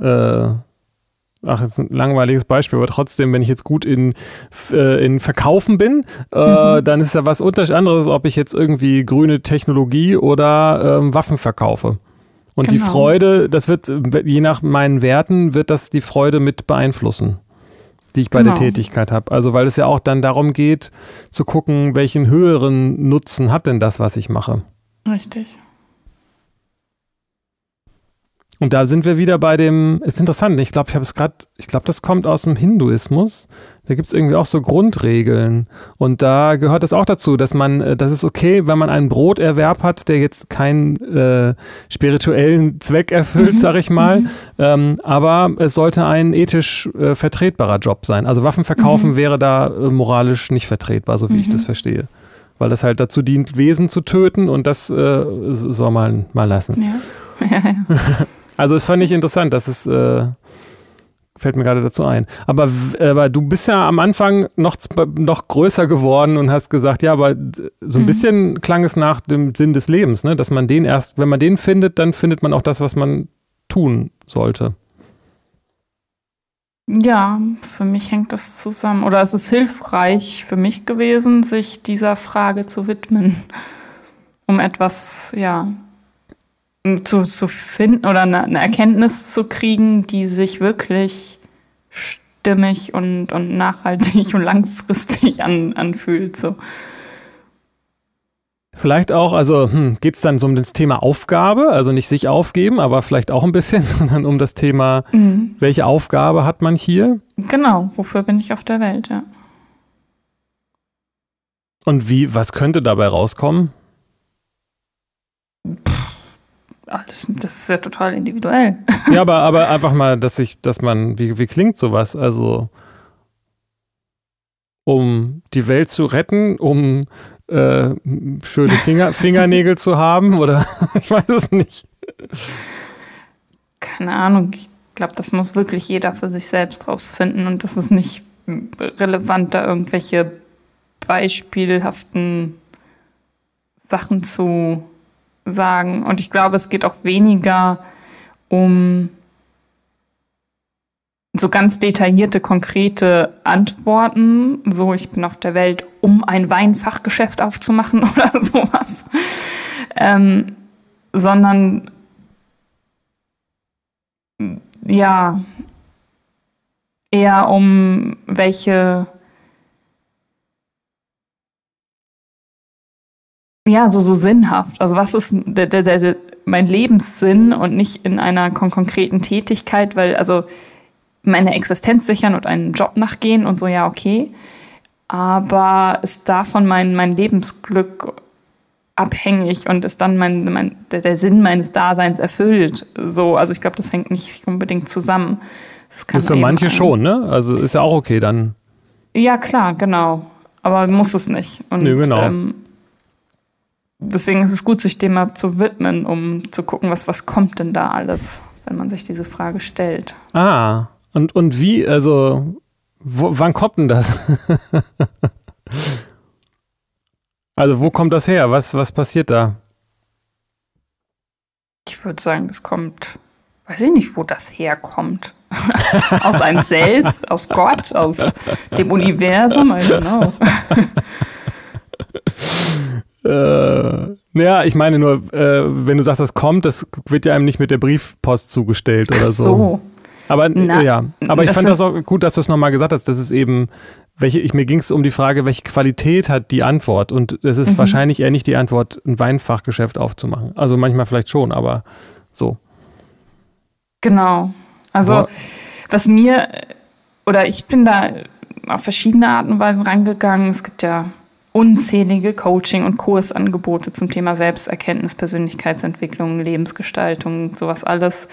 äh, ach, jetzt ein langweiliges Beispiel, aber trotzdem, wenn ich jetzt gut in, äh, in Verkaufen bin, äh, mhm. dann ist ja was anderes, ob ich jetzt irgendwie grüne Technologie oder ähm, Waffen verkaufe. Und genau. die Freude, das wird, je nach meinen Werten, wird das die Freude mit beeinflussen, die ich bei genau. der Tätigkeit habe. Also, weil es ja auch dann darum geht, zu gucken, welchen höheren Nutzen hat denn das, was ich mache. Richtig. Und da sind wir wieder bei dem, ist interessant, ich glaube, ich habe es gerade, ich glaube, das kommt aus dem Hinduismus. Da gibt es irgendwie auch so Grundregeln. Und da gehört es auch dazu, dass man, äh, das ist okay, wenn man einen Broterwerb hat, der jetzt keinen äh, spirituellen Zweck erfüllt, *laughs* sag ich mal. Ähm, aber es sollte ein ethisch äh, vertretbarer Job sein. Also Waffen verkaufen mhm. wäre da äh, moralisch nicht vertretbar, so wie ich das mhm. verstehe. Weil das halt dazu dient, Wesen zu töten und das äh, soll man mal lassen. Ja. *laughs* ja, ja. *laughs* Also das fand ich interessant, das ist, äh, fällt mir gerade dazu ein. Aber, aber du bist ja am Anfang noch, noch größer geworden und hast gesagt, ja, aber so ein mhm. bisschen klang es nach dem Sinn des Lebens, ne? dass man den erst, wenn man den findet, dann findet man auch das, was man tun sollte. Ja, für mich hängt das zusammen. Oder es ist hilfreich für mich gewesen, sich dieser Frage zu widmen, um etwas, ja, zu, zu finden oder eine, eine, Erkenntnis zu kriegen, die sich wirklich stimmig und, und nachhaltig *laughs* und langfristig an, anfühlt. So. Vielleicht auch, also hm, geht es dann so um das Thema Aufgabe, also nicht sich aufgeben, aber vielleicht auch ein bisschen, *laughs* sondern um das Thema, mhm. welche Aufgabe hat man hier? Genau, wofür bin ich auf der Welt, ja. Und wie, was könnte dabei rauskommen? Ach, das, das, ist ja total individuell. *laughs* Ja, aber, aber einfach mal, dass ich, dass man, wie, wie klingt sowas? Also, um die Welt zu retten, um äh, schöne Finger, *laughs* Fingernägel zu haben oder *laughs* ich weiß es nicht. Keine Ahnung. Ich glaube, das muss wirklich jeder für sich selbst rausfinden und das ist nicht relevant, da irgendwelche beispielhaften Sachen zu sagen. Und ich glaube, es geht auch weniger um so ganz detaillierte, konkrete Antworten. So, ich bin auf der Welt, um ein Weinfachgeschäft aufzumachen *laughs* oder sowas. Ähm, sondern ja, eher um welche ja, so, so sinnhaft. Also was ist der, der, der, mein Lebenssinn und nicht in einer kon konkreten Tätigkeit, weil also meine Existenz sichern und einen Job nachgehen und so, ja, okay. Aber ist davon mein, mein Lebensglück abhängig und ist dann mein, mein, der, der Sinn meines Daseins erfüllt. So, also ich glaube, das hängt nicht unbedingt zusammen. Das kann für manche ein, schon, ne? Also ist ja auch okay dann. Ja, klar, genau. Aber muss es nicht. Und, nee, genau. Ähm, deswegen ist es gut, sich dem mal zu widmen, um zu gucken, was, was kommt denn da alles, wenn man sich diese Frage stellt. Ah, und, und wie, also, wo, wann kommt denn das? *laughs* also, wo kommt das her? Was, was passiert da? Ich würde sagen, das kommt, weiß ich nicht, wo das herkommt. *laughs* aus einem selbst, aus Gott, aus dem Universum, I don't know. *laughs* Äh, ja, ich meine nur, äh, wenn du sagst, das kommt, das wird ja einem nicht mit der Briefpost zugestellt oder so. so. Aber Na, ja, aber ich fand das auch gut, dass du es nochmal gesagt hast, dass es eben, welche, ich, mir ging es um die Frage, welche Qualität hat die Antwort? Und es ist mhm. wahrscheinlich eher nicht die Antwort, ein Weinfachgeschäft aufzumachen. Also manchmal vielleicht schon, aber so. Genau. Also, Boah. was mir, oder ich bin da auf verschiedene Arten und Weisen rangegangen. Es gibt ja unzählige Coaching- und Kursangebote zum Thema Selbsterkenntnis, Persönlichkeitsentwicklung, Lebensgestaltung, sowas alles.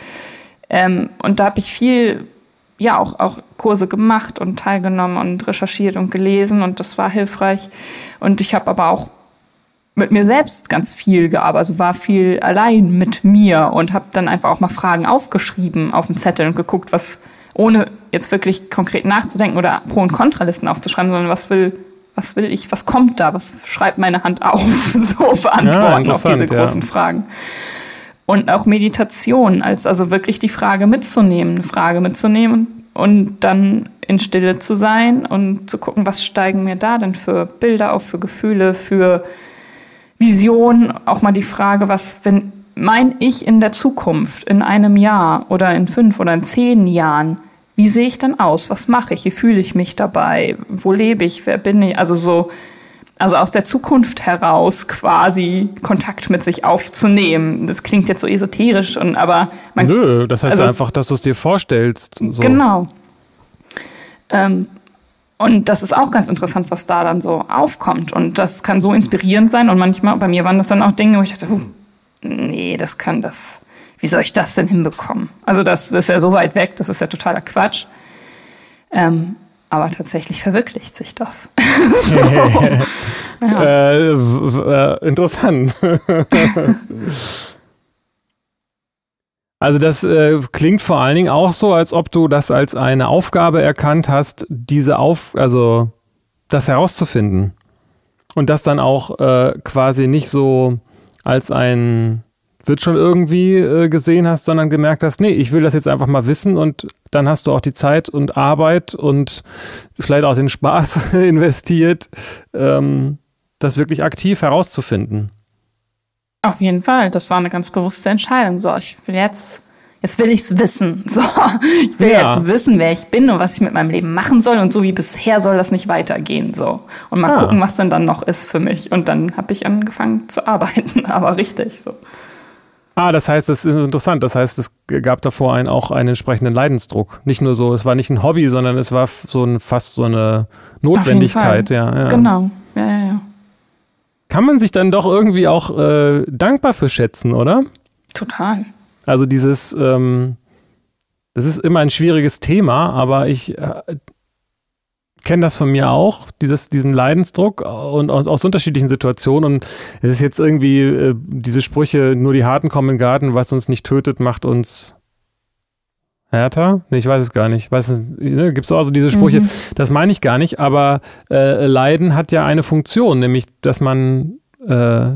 Ähm, und da habe ich viel, ja, auch, auch Kurse gemacht und teilgenommen und recherchiert und gelesen und das war hilfreich. Und ich habe aber auch mit mir selbst ganz viel gearbeitet, also war viel allein mit mir und habe dann einfach auch mal Fragen aufgeschrieben auf dem Zettel und geguckt, was ohne jetzt wirklich konkret nachzudenken oder Pro- und Kontralisten aufzuschreiben, sondern was will, was will ich, was kommt da, was schreibt meine Hand auf, *laughs* so für Antworten Ja, auf diese interessant, ja. großen Fragen. Und auch Meditation, als also wirklich die Frage mitzunehmen, eine Frage mitzunehmen und dann in Stille zu sein und zu gucken, was steigen mir da denn für Bilder auf, für Gefühle, für Visionen. Auch mal die Frage, was, wenn mein Ich in der Zukunft, in einem Jahr oder in fünf oder in zehn Jahren, wie sehe ich dann aus? Was mache ich? Wie fühle ich mich dabei? Wo lebe ich? Wer bin ich? Also so, also aus der Zukunft heraus quasi Kontakt mit sich aufzunehmen. Das klingt jetzt so esoterisch und aber man Nö, das heißt also- einfach, dass du es dir vorstellst. So. Genau. Ähm, und das ist auch ganz interessant, was da dann so aufkommt. Und das kann so inspirierend sein. Und manchmal, bei mir waren das dann auch Dinge, wo ich dachte, nee, das kann das. Wie soll ich das denn hinbekommen? Also das, das ist ja so weit weg, das ist ja totaler Quatsch. Ähm, aber tatsächlich verwirklicht sich das. *laughs* so. *laughs* ja. Äh, äh, interessant. *laughs* also das äh, klingt vor allen Dingen auch so, als ob du das als eine Aufgabe erkannt hast, diese Auf, also das herauszufinden und das dann auch äh, quasi nicht so als ein wird schon irgendwie äh, gesehen hast, sondern gemerkt hast, nee, ich will das jetzt einfach mal wissen und dann hast du auch die Zeit und Arbeit und vielleicht auch den Spaß *laughs* investiert, ähm, das wirklich aktiv herauszufinden. Auf jeden Fall, das war eine ganz bewusste Entscheidung. So, ich will jetzt, jetzt will ich's wissen. *laughs* So, ich will Ja. jetzt wissen, wer ich bin und was ich mit meinem Leben machen soll. Und so wie bisher soll das nicht weitergehen. So. Und mal Ah. gucken, was denn dann noch ist für mich. Und dann habe ich angefangen zu arbeiten, *laughs* aber richtig so. Ah, das heißt, das ist interessant. Das heißt, es gab davor einen, auch einen entsprechenden Leidensdruck. Nicht nur so, es war nicht ein Hobby, sondern es war so ein, fast so eine Notwendigkeit. Ja, ja. Genau. Ja, ja, ja. Kann man sich dann doch irgendwie auch äh, dankbar für schätzen, oder? Total. Also dieses, ähm, das ist immer ein schwieriges Thema, aber ich äh, kenne das von mir auch, dieses, diesen Leidensdruck und aus, aus unterschiedlichen Situationen. Und es ist jetzt irgendwie äh, diese Sprüche, nur die Harten kommen in den Garten, was uns nicht tötet, macht uns härter. Nee, ich weiß es gar nicht. Weiß ne, Gibt es auch so diese Sprüche? Mhm. Das meine ich gar nicht, aber äh, Leiden hat ja eine Funktion, nämlich, dass man äh,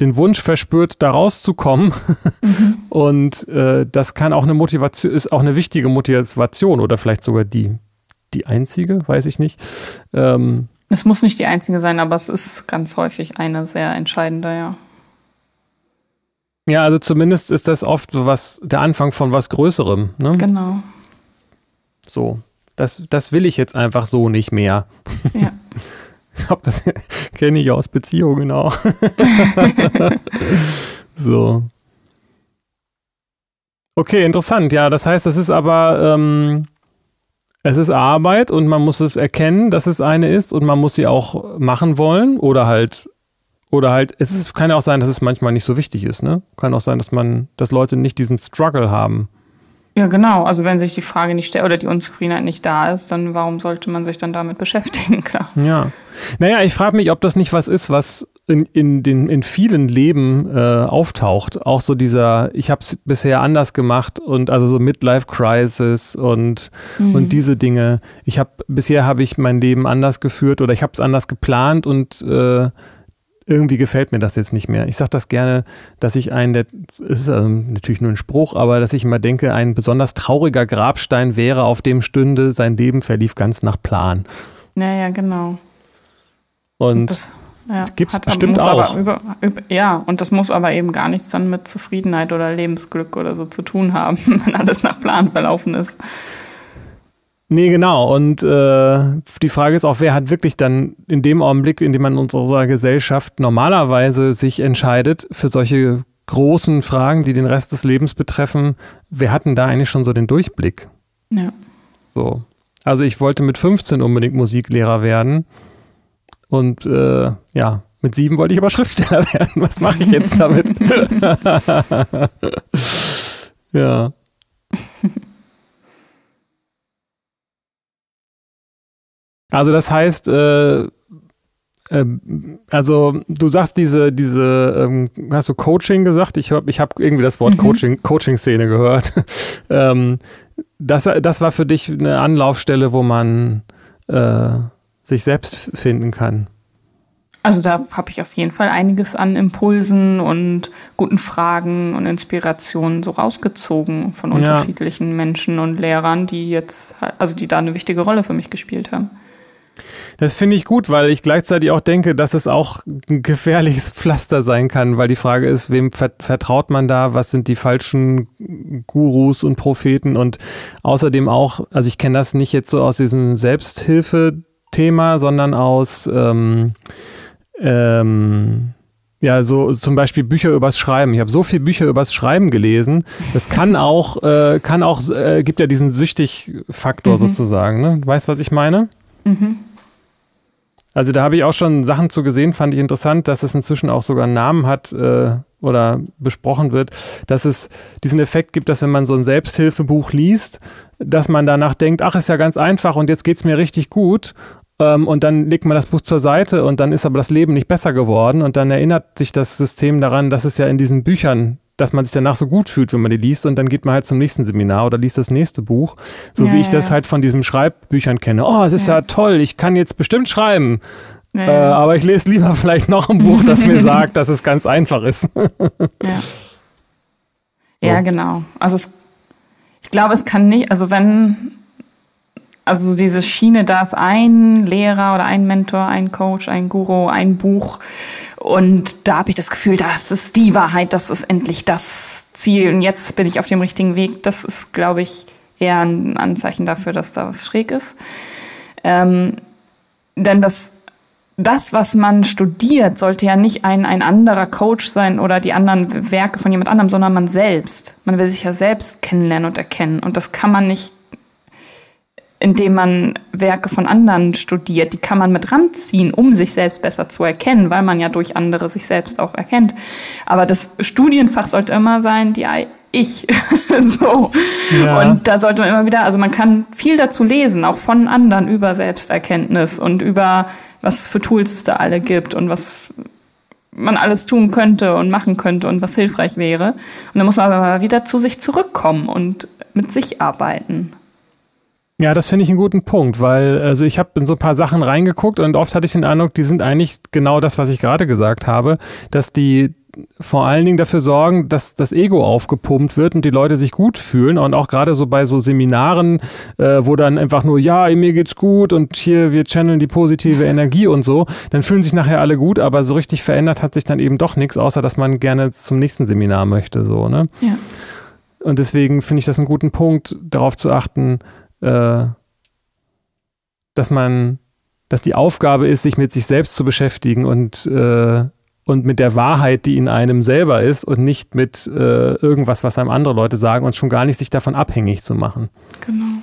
den Wunsch verspürt, da rauszukommen. Mhm. *laughs* Und äh, das kann auch eine Motivation, ist auch eine wichtige Motivation oder vielleicht sogar die, die einzige, weiß ich nicht. Ähm, Es muss nicht die einzige sein, aber es ist ganz häufig eine sehr entscheidende, ja. ja, also zumindest ist das oft so was, der Anfang von was Größerem. Ne? Genau. So. Das, das will ich jetzt einfach so nicht mehr. Ja. *laughs* Glaub, das *laughs* kenne ich aus Beziehungen auch. *laughs* so. Okay, interessant. Ja, das heißt, es ist aber, ähm, es ist Arbeit und man muss es erkennen, dass es eine ist und man muss sie auch machen wollen oder halt, oder halt, es ist, kann ja auch sein, dass es manchmal nicht so wichtig ist, ne? Kann auch sein, dass man, dass Leute nicht diesen Struggle haben. Ja, genau. Also wenn sich die Frage nicht stellt oder die Unzufriedenheit nicht da ist, dann warum sollte man sich dann damit beschäftigen? *laughs* Klar. Ja. Naja, ich frage mich, ob das nicht was ist, was in, in, den, in vielen Leben äh, auftaucht. Auch so dieser, ich habe es bisher anders gemacht und also so Midlife Crisis und, und diese Dinge. Ich habe bisher habe ich mein Leben anders geführt oder ich habe es anders geplant und äh, irgendwie gefällt mir das jetzt nicht mehr. Ich sage das gerne, dass ich ein, der, ist also natürlich nur ein Spruch, aber dass ich immer denke, ein besonders trauriger Grabstein wäre, auf dem stünde, sein Leben verlief ganz nach Plan. Ja, ja, genau. Und Das ja, gibt's hat, bestimmt muss auch. Aber über, über, ja, und das muss aber eben gar nichts dann mit Zufriedenheit oder Lebensglück oder so zu tun haben, *laughs* wenn alles nach Plan verlaufen ist. Nee, genau. Und äh, die Frage ist auch, wer hat wirklich dann in dem Augenblick, in dem man in unserer Gesellschaft normalerweise sich entscheidet für solche großen Fragen, die den Rest des Lebens betreffen, wer hat denn da eigentlich schon so den Durchblick? Ja. So. Also ich wollte mit 15 unbedingt Musiklehrer werden. Und äh, ja, mit sieben wollte ich aber Schriftsteller *laughs* werden. Was mache ich jetzt damit? *laughs* ja. Also das heißt, äh, ähm, also du sagst diese, diese, ähm, hast du Coaching gesagt? Ich habe ich hab irgendwie das Wort Mhm. Coaching, Coaching-Szene gehört. *laughs* ähm, das, das war für dich eine Anlaufstelle, wo man äh, sich selbst finden kann. Also da habe ich auf jeden Fall einiges an Impulsen und guten Fragen und Inspirationen so rausgezogen von unterschiedlichen ja. Menschen und Lehrern, die jetzt, also die da eine wichtige Rolle für mich gespielt haben. Das finde ich gut, weil ich gleichzeitig auch denke, dass es auch ein gefährliches *laughs* Pflaster sein kann, weil die Frage ist, wem vertraut man da, was sind die falschen Gurus und Propheten und außerdem auch, also ich kenne das nicht jetzt so aus diesem Selbsthilfe-Thema, sondern aus ähm, ähm, ja, so zum Beispiel Bücher übers Schreiben. Ich habe so viele Bücher übers Schreiben gelesen. Das kann *laughs* auch, äh, kann auch, äh, gibt ja diesen Süchtig-Faktor mhm. sozusagen. Ne? Du weißt, was ich meine? Mhm. Also da habe ich auch schon Sachen zu gesehen, fand ich interessant, dass es inzwischen auch sogar einen Namen hat äh, oder besprochen wird, dass es diesen Effekt gibt, dass wenn man so ein Selbsthilfebuch liest, dass man danach denkt, ach, ist ja ganz einfach und jetzt geht es mir richtig gut. Ähm, und dann legt man das Buch zur Seite und dann ist aber das Leben nicht besser geworden und dann erinnert sich das System daran, dass es ja in diesen Büchern dass man sich danach so gut fühlt, wenn man die liest und dann geht man halt zum nächsten Seminar oder liest das nächste Buch. So ja, wie ich ja. das halt von diesen Schreibbüchern kenne. Oh, es ist ja, ja toll, ich kann jetzt bestimmt schreiben. Äh, aber ich lese lieber vielleicht noch ein Buch, das mir *laughs* sagt, dass es ganz einfach ist. ja. *laughs* So. genau. Also es, ich glaube, es kann nicht, also wenn also diese Schiene, da ist ein Lehrer oder ein Mentor, ein Coach, ein Guru, ein Buch. Und da habe ich das Gefühl, das ist die Wahrheit, das ist endlich das Ziel. Und jetzt bin ich auf dem richtigen Weg. Das ist, glaube ich, eher ein Anzeichen dafür, dass da was schräg ist. Ähm, denn das, das, was man studiert, sollte ja nicht ein, ein anderer Coach sein oder die anderen Werke von jemand anderem, sondern man selbst. Man will sich ja selbst kennenlernen und erkennen. Und das kann man nicht indem man Werke von anderen studiert. Die kann man mit ranziehen, um sich selbst besser zu erkennen, weil man ja durch andere sich selbst auch erkennt. Aber das Studienfach sollte immer sein, die ich. *laughs* so. Ja. Und da sollte man immer wieder, also man kann viel dazu lesen, auch von anderen über Selbsterkenntnis und über was für Tools es da alle gibt und was man alles tun könnte und machen könnte und was hilfreich wäre. Und dann muss man aber mal wieder zu sich zurückkommen und mit sich arbeiten. Ja, das finde ich einen guten Punkt, weil also ich habe in so ein paar Sachen reingeguckt und oft hatte ich den Eindruck, die sind eigentlich genau das, was ich gerade gesagt habe, dass die vor allen Dingen dafür sorgen, dass das Ego aufgepumpt wird und die Leute sich gut fühlen und auch gerade so bei so Seminaren, äh, wo dann einfach nur, ja, mir geht's gut und hier, wir channeln die positive Energie und so, dann fühlen sich nachher alle gut, aber so richtig verändert hat sich dann eben doch nichts, außer dass man gerne zum nächsten Seminar möchte, so, ne? Ja. Und deswegen finde ich das einen guten Punkt, darauf zu achten, äh, dass man, dass die Aufgabe ist, sich mit sich selbst zu beschäftigen und, äh, und mit der Wahrheit, die in einem selber ist und nicht mit äh, irgendwas, was einem andere Leute sagen und schon gar nicht sich davon abhängig zu machen. Genau.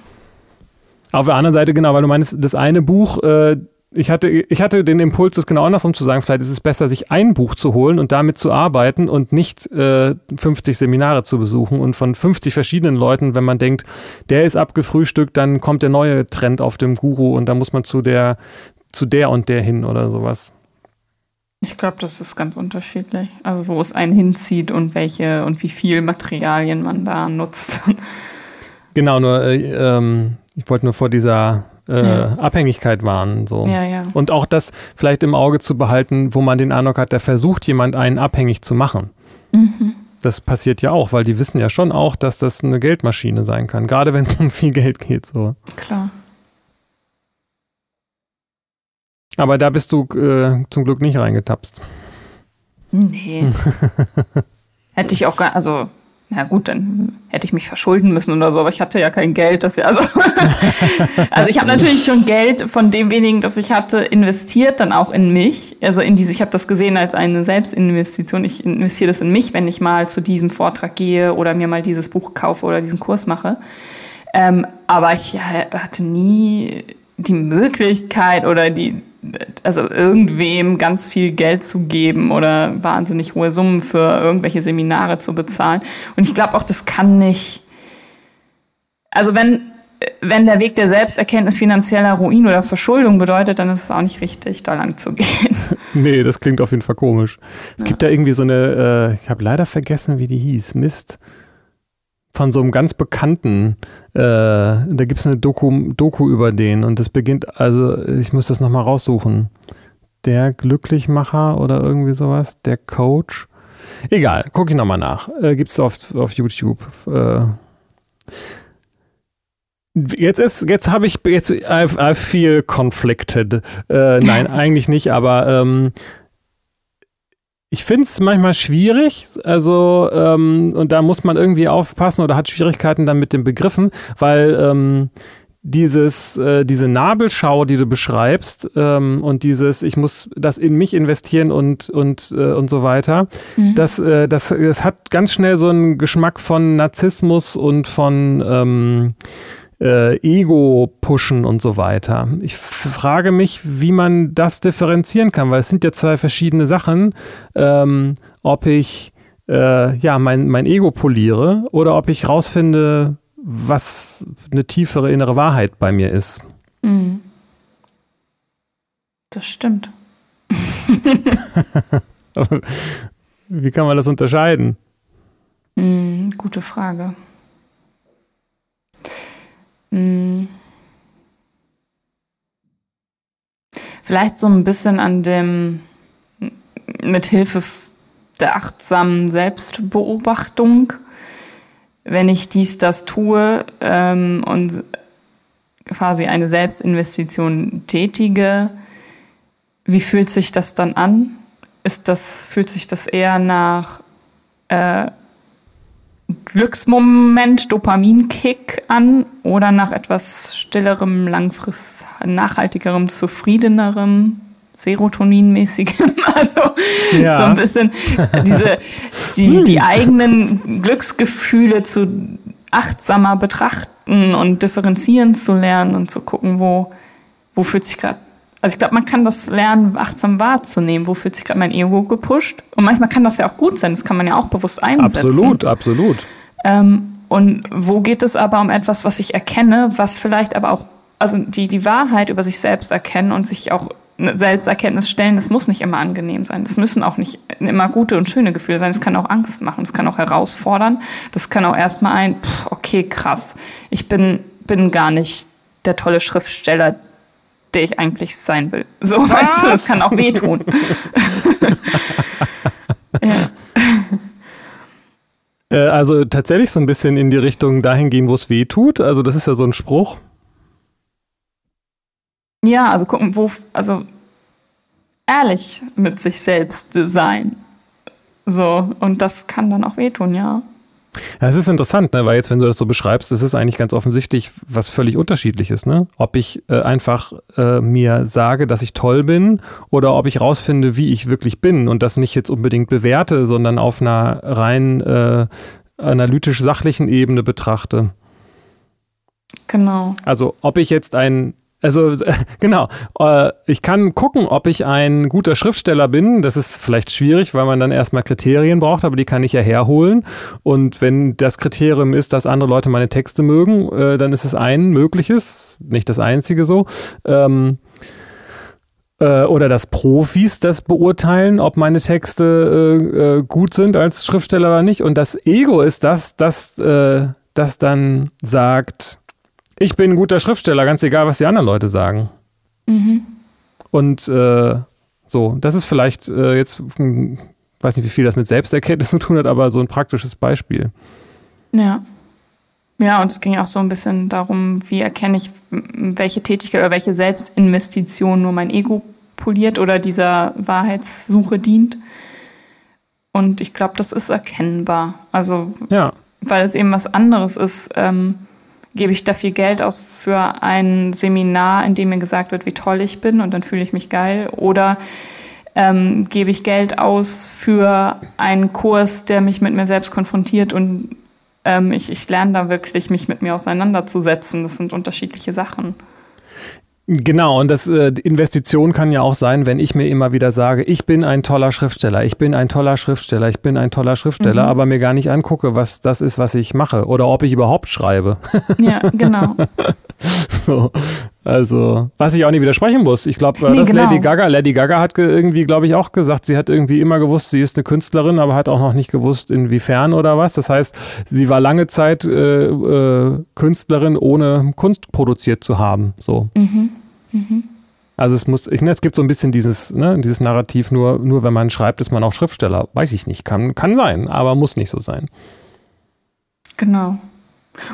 Auf der anderen Seite, genau, weil du meinst, das eine Buch, äh, ich hatte, ich hatte den Impuls, das genau andersrum zu sagen. Vielleicht ist es besser, sich ein Buch zu holen und damit zu arbeiten und nicht äh, 50 Seminare zu besuchen und von 50 verschiedenen Leuten, wenn man denkt, der ist abgefrühstückt, dann kommt der neue Trend auf dem Guru und dann muss man zu der, zu der und der hin oder sowas. Ich glaube, das ist ganz unterschiedlich. Also wo es einen hinzieht und welche und wie viel Materialien man da nutzt. Genau, nur äh, ähm, ich wollte nur vor dieser äh, ja. Abhängigkeit waren. So. Ja, ja. Und auch das vielleicht im Auge zu behalten, wo man den Eindruck hat, da versucht jemand einen abhängig zu machen. Mhm. Das passiert ja auch, weil die wissen ja schon auch, dass das eine Geldmaschine sein kann, gerade wenn es um viel Geld geht. So. Klar. Aber da bist du äh, zum Glück nicht reingetapst. Nee. *laughs* Hätte ich auch gar, also na gut, dann hätte ich mich verschulden müssen oder so, aber ich hatte ja kein Geld. Das ja also, *laughs* also ich habe natürlich schon Geld von dem wenigen, das ich hatte, investiert, dann auch in mich. Also in diese, ich habe das gesehen als eine Selbstinvestition. Ich investiere das in mich, wenn ich mal zu diesem Vortrag gehe oder mir mal dieses Buch kaufe oder diesen Kurs mache. Ähm, aber ich hatte nie die Möglichkeit oder die also irgendwem ganz viel Geld zu geben oder wahnsinnig hohe Summen für irgendwelche Seminare zu bezahlen. Und ich glaube auch, das kann nicht. Also wenn, wenn der Weg der Selbsterkenntnis finanzieller Ruin oder Verschuldung bedeutet, dann ist es auch nicht richtig, da lang zu gehen. *laughs* nee, das klingt auf jeden Fall komisch. Es ja. gibt da irgendwie so eine, äh, ich habe leider vergessen, wie die hieß. Mist. Von so einem ganz bekannten, äh, da gibt es eine Doku, Doku über den und das beginnt, also ich muss das nochmal raussuchen. Der Glücklichmacher oder irgendwie sowas, der Coach. Egal, gucke ich nochmal nach. Äh, Gibt es auf, auf YouTube. Äh, Jetzt ist, jetzt habe ich, jetzt I, I feel conflicted. Äh, nein, *laughs* eigentlich nicht, aber ähm, ich finde es manchmal schwierig, also ähm, und da muss man irgendwie aufpassen oder hat Schwierigkeiten dann mit den Begriffen, weil ähm, dieses, äh, diese Nabelschau, die du beschreibst ähm, und dieses, ich muss das in mich investieren und, und, äh, und so weiter, mhm. das, äh, das, das hat ganz schnell so einen Geschmack von Narzissmus und von ähm, äh, Ego pushen und so weiter. Ich frage mich, wie man das differenzieren kann, weil es sind ja zwei verschiedene Sachen, ähm, ob ich äh, ja mein, mein Ego poliere oder ob ich rausfinde, was eine tiefere innere Wahrheit bei mir ist. Mhm. Das stimmt. *laughs* wie kann man das unterscheiden? Mhm, gute Frage. Hm. Vielleicht so ein bisschen an dem, mit Hilfe der achtsamen Selbstbeobachtung, wenn ich dies, das tue ähm, und quasi eine Selbstinvestition tätige, wie fühlt sich das dann an? Ist das, fühlt sich das eher nach äh, Glücksmoment, Dopaminkick an oder nach etwas stillerem, langfrist nachhaltigerem, zufriedenerem, Serotoninmäßigem. *laughs* Also ja. so ein bisschen diese, die, *laughs* die eigenen Glücksgefühle zu achtsamer betrachten und differenzieren zu lernen und zu gucken, wo, wo fühlt sich gerade also ich glaube, man kann das lernen, achtsam wahrzunehmen, wo fühlt sich gerade mein Ego gepusht. Und manchmal kann das ja auch gut sein, das kann man ja auch bewusst einsetzen. Absolut, absolut. Ähm, und wo geht es aber um etwas, was ich erkenne, was vielleicht aber auch, also die, die Wahrheit über sich selbst erkennen und sich auch Selbsterkenntnis stellen, das muss nicht immer angenehm sein. Das müssen auch nicht immer gute und schöne Gefühle sein. Es kann auch Angst machen, es kann auch herausfordern. Das kann auch erstmal ein, pff, okay, krass, ich bin, bin gar nicht der tolle Schriftsteller, der ich eigentlich sein will. So, Was? weißt du, das kann auch wehtun. *laughs* *laughs* ja. Äh, also tatsächlich so ein bisschen in die Richtung dahin gehen, wo es weh tut. Also das ist ja so ein Spruch. Ja, also gucken, wo, also ehrlich mit sich selbst sein. So, und das kann dann auch wehtun, ja. Ja, es ist interessant, ne? weil jetzt, wenn du das so beschreibst, ist eigentlich ganz offensichtlich was völlig unterschiedliches. Ne? Ob ich äh, einfach äh, mir sage, dass ich toll bin oder ob ich rausfinde, wie ich wirklich bin und das nicht jetzt unbedingt bewerte, sondern auf einer rein äh, analytisch-sachlichen Ebene betrachte. Genau. Also ob ich jetzt ein also *laughs* genau, äh, ich kann gucken, ob ich ein guter Schriftsteller bin. Das ist vielleicht schwierig, weil man dann erstmal Kriterien braucht, aber die kann ich ja herholen. Und wenn das Kriterium ist, dass andere Leute meine Texte mögen, äh, dann ist es ein mögliches, nicht das einzige so. Ähm, äh, oder dass Profis das beurteilen, ob meine Texte gut sind als Schriftsteller oder nicht. Und das Ego ist das, das, das dann sagt, ich bin ein guter Schriftsteller, ganz egal, was die anderen Leute sagen. Mhm. Und äh, so, das ist vielleicht äh, jetzt, hm, weiß nicht, wie viel das mit Selbsterkenntnis *laughs* zu tun hat, aber so ein praktisches Beispiel. Ja. Ja, und es ging auch so ein bisschen darum, wie erkenne ich, welche Tätigkeit oder welche Selbstinvestition nur mein Ego poliert oder dieser Wahrheitssuche dient. Und ich glaube, das ist erkennbar. Also, ja. weil es eben was anderes ist. Ähm, gebe ich da viel Geld aus für ein Seminar, in dem mir gesagt wird, wie toll ich bin und dann fühle ich mich geil. Oder ähm, gebe ich Geld aus für einen Kurs, der mich mit mir selbst konfrontiert und ähm, ich, ich lerne da wirklich, mich mit mir auseinanderzusetzen. Das sind unterschiedliche Sachen. Genau, und das äh, Investition kann ja auch sein, wenn ich mir immer wieder sage, ich bin ein toller Schriftsteller, ich bin ein toller Schriftsteller, ich bin ein toller Schriftsteller, mhm. aber mir gar nicht angucke, was das ist, was ich mache oder ob ich überhaupt schreibe. Ja, genau. *laughs* *laughs* so. Also, was ich auch nicht widersprechen muss. Ich glaube, Nee, das genau. Lady Gaga, Lady Gaga hat ge- irgendwie, glaube ich, auch gesagt, sie hat irgendwie immer gewusst, sie ist eine Künstlerin, aber hat auch noch nicht gewusst, inwiefern oder was. Das heißt, sie war lange Zeit äh, äh, Künstlerin, ohne Kunst produziert zu haben. So. Also es muss, ich, ne, es gibt so ein bisschen dieses, ne, dieses Narrativ, nur, nur wenn man schreibt, ist man auch Schriftsteller. Weiß ich nicht, kann, kann sein, aber muss nicht so sein. Genau.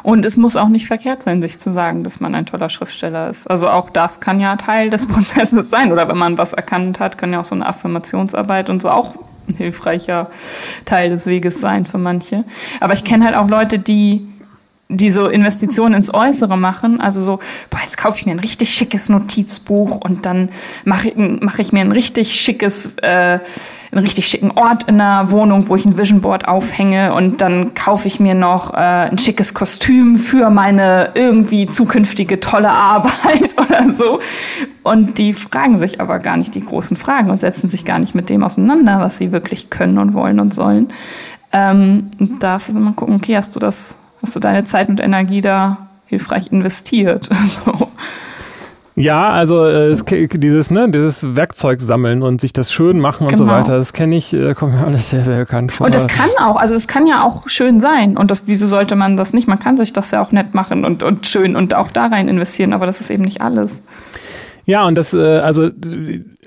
Und es muss auch nicht verkehrt sein, sich zu sagen, dass man ein toller Schriftsteller ist. Also auch das kann ja Teil des *laughs* Prozesses sein. Oder wenn man was erkannt hat, kann ja auch so eine Affirmationsarbeit und so auch ein hilfreicher Teil des Weges sein für manche. Aber ich kenne halt auch Leute, die die so Investitionen ins Äußere machen, also so, boah, jetzt kaufe ich mir ein richtig schickes Notizbuch und dann mache ich, mach ich mir ein richtig schickes, äh, einen richtig schicken Ort in der Wohnung, wo ich ein Vision Board aufhänge und dann kaufe ich mir noch äh, ein schickes Kostüm für meine irgendwie zukünftige tolle Arbeit *laughs* oder so. Und die fragen sich aber gar nicht die großen Fragen und setzen sich gar nicht mit dem auseinander, was sie wirklich können und wollen und sollen. Ähm, da ist mal gucken, okay, hast du das hast du deine Zeit und Energie da hilfreich investiert. *laughs* So. Ja, also äh, es, dieses, ne, dieses Werkzeug sammeln und sich das schön machen und so Genau. weiter, das kenne ich, äh, kommt mir alles sehr bekannt vor. Und das kann auch, also es kann ja auch schön sein. Und das, wieso sollte man das nicht? Man kann sich das ja auch nett machen und, und schön und auch da rein investieren, aber das ist eben nicht alles. Ja, und das, äh, also,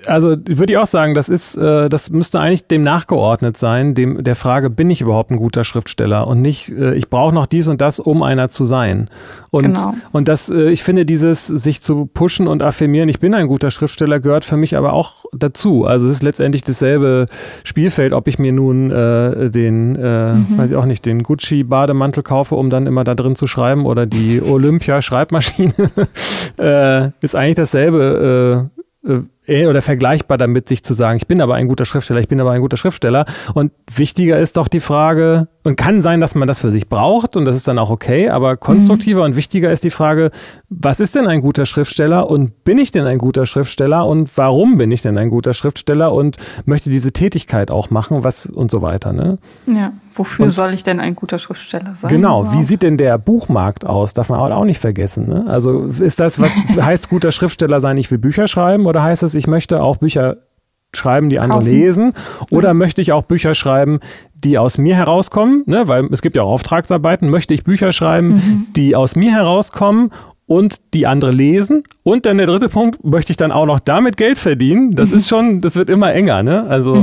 also würde ich auch sagen, das ist, äh, das müsste eigentlich dem nachgeordnet sein, dem der Frage, bin ich überhaupt ein guter Schriftsteller und nicht, äh, ich brauche noch dies und das, um einer zu sein. Und, Genau. und das, äh, ich finde, dieses sich zu pushen und affirmieren, ich bin ein guter Schriftsteller, gehört für mich aber auch dazu. Also es ist letztendlich dasselbe Spielfeld, ob ich mir nun äh, den, äh, weiß ich auch nicht, den Gucci-Bademantel kaufe, um dann immer da drin zu schreiben oder die *laughs* Olympia-Schreibmaschine, *laughs* äh, ist eigentlich dasselbe äh, äh, oder vergleichbar damit, sich zu sagen, ich bin aber ein guter Schriftsteller, ich bin aber ein guter Schriftsteller. Und wichtiger ist doch die Frage, und kann sein, dass man das für sich braucht und das ist dann auch okay, aber konstruktiver und wichtiger ist die Frage, was ist denn ein guter Schriftsteller und bin ich denn ein guter Schriftsteller und warum bin ich denn ein guter Schriftsteller und möchte diese Tätigkeit auch machen, was und so weiter. Ne? Ja. Wofür Und- soll ich denn ein guter Schriftsteller sein? Genau, wie überhaupt? sieht denn der Buchmarkt aus? Darf man auch nicht vergessen. Ne? Also ist das, was *laughs* heißt guter Schriftsteller sein, ich will Bücher schreiben oder heißt es, ich möchte auch Bücher schreiben, die andere Kaufen. lesen? Oder möchte ich auch Bücher schreiben, die aus mir herauskommen? Ne? Weil es gibt ja auch Auftragsarbeiten. Möchte ich Bücher schreiben, die aus mir herauskommen und die andere lesen? Und dann der dritte Punkt, möchte ich dann auch noch damit Geld verdienen? Das ist schon, das wird immer enger. Ne? Also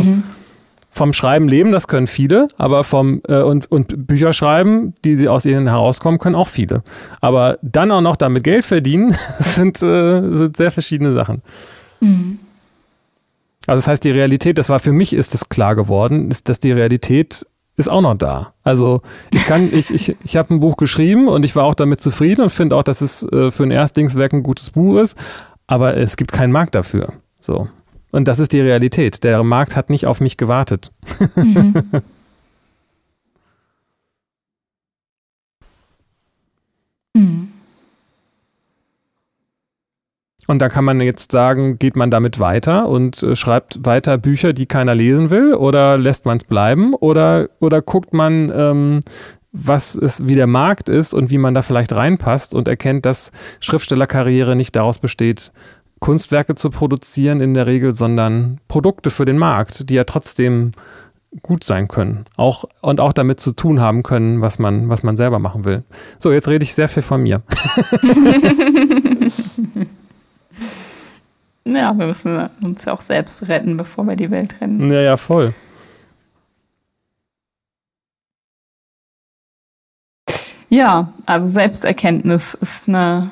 vom Schreiben leben, das können viele, aber vom äh, und, und Bücher schreiben, die sie aus ihnen herauskommen, können auch viele. Aber dann auch noch damit Geld verdienen, *laughs* sind, äh, sind sehr verschiedene Sachen. Also das heißt, die Realität, das war für mich, ist das klar geworden, ist, dass die Realität ist auch noch da. Also ich kann, ich, ich, ich habe ein Buch geschrieben und ich war auch damit zufrieden und finde auch, dass es äh, für ein Erstlingswerk ein gutes Buch ist, aber es gibt keinen Markt dafür. So. Und das ist die Realität. Der Markt hat nicht auf mich gewartet. Mhm. *laughs* Und da kann man jetzt sagen, geht man damit weiter und äh, schreibt weiter Bücher, die keiner lesen will, oder lässt man es bleiben, oder, oder guckt man, ähm, was es, wie der Markt ist und wie man da vielleicht reinpasst und erkennt, dass Schriftstellerkarriere nicht daraus besteht, Kunstwerke zu produzieren in der Regel, sondern Produkte für den Markt, die ja trotzdem gut sein können. Auch, und auch damit zu tun haben können, was man, was man selber machen will. So, jetzt rede ich sehr viel von mir. *laughs* *laughs* Ja, wir müssen uns ja auch selbst retten, bevor wir die Welt retten. Ja, ja, voll. Ja, also Selbsterkenntnis ist eine,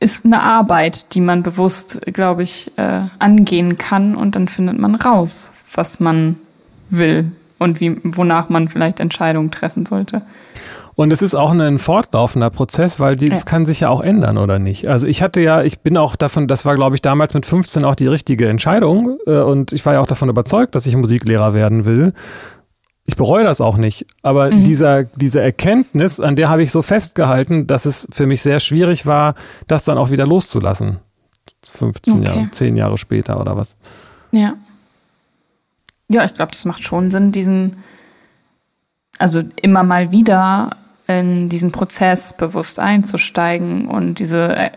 ist eine Arbeit, die man bewusst, glaube ich, äh, angehen kann und dann findet man raus, was man will und wie, wonach man vielleicht Entscheidungen treffen sollte. Und es ist auch ein fortlaufender Prozess, weil das Ja. kann sich ja auch ändern, oder nicht? Also ich hatte ja, ich bin auch davon, das war, glaube ich, damals mit 15 auch die richtige Entscheidung. Äh, und ich war ja auch davon überzeugt, dass ich Musiklehrer werden will. Ich bereue das auch nicht. Aber dieser, diese Erkenntnis, an der habe ich so festgehalten, dass es für mich sehr schwierig war, das dann auch wieder loszulassen. 15 Okay. Jahre, 10 Jahre später oder was. Ja. Ja, ich glaube, das macht schon Sinn, diesen, also immer mal wieder in diesen Prozess bewusst einzusteigen und diese, äh,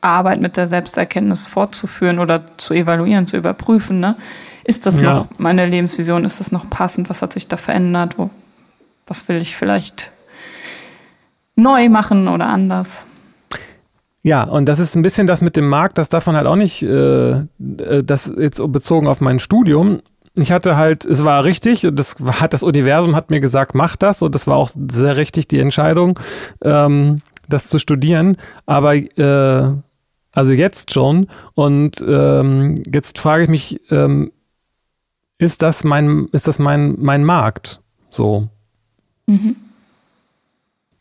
Arbeit mit der Selbsterkenntnis fortzuführen oder zu evaluieren, zu überprüfen. Ne? Ist das ja. noch meine Lebensvision? Ist das noch passend? Was hat sich da verändert? Wo, was will ich vielleicht neu machen oder anders? Ja, und das ist ein bisschen das mit dem Markt, das davon halt auch nicht, äh, äh, das jetzt bezogen auf mein Studium. Ich hatte halt, es war richtig, das hat das Universum hat mir gesagt, mach das und das war auch sehr richtig die Entscheidung, ähm, das zu studieren. Aber äh, also jetzt schon und ähm, jetzt frage ich mich, ähm, ist das mein, ist das mein, mein Markt? So. Mhm.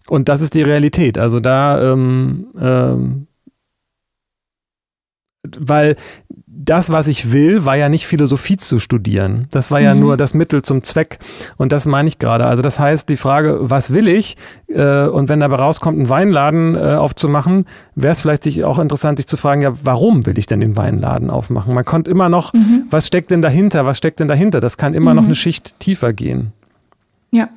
Und das ist die Realität. Also da, ähm, ähm, weil das, was ich will, war ja nicht Philosophie zu studieren. Das war ja mhm. nur das Mittel zum Zweck. Und das meine ich gerade. Also das heißt, die Frage, was will ich? Äh, und wenn dabei rauskommt, einen Weinladen äh, aufzumachen, wäre es vielleicht sich auch interessant, sich zu fragen, ja, warum will ich denn den Weinladen aufmachen? Man konnte immer noch, mhm. was steckt denn dahinter? Was steckt denn dahinter? Das kann immer mhm. noch eine Schicht tiefer gehen. Ja.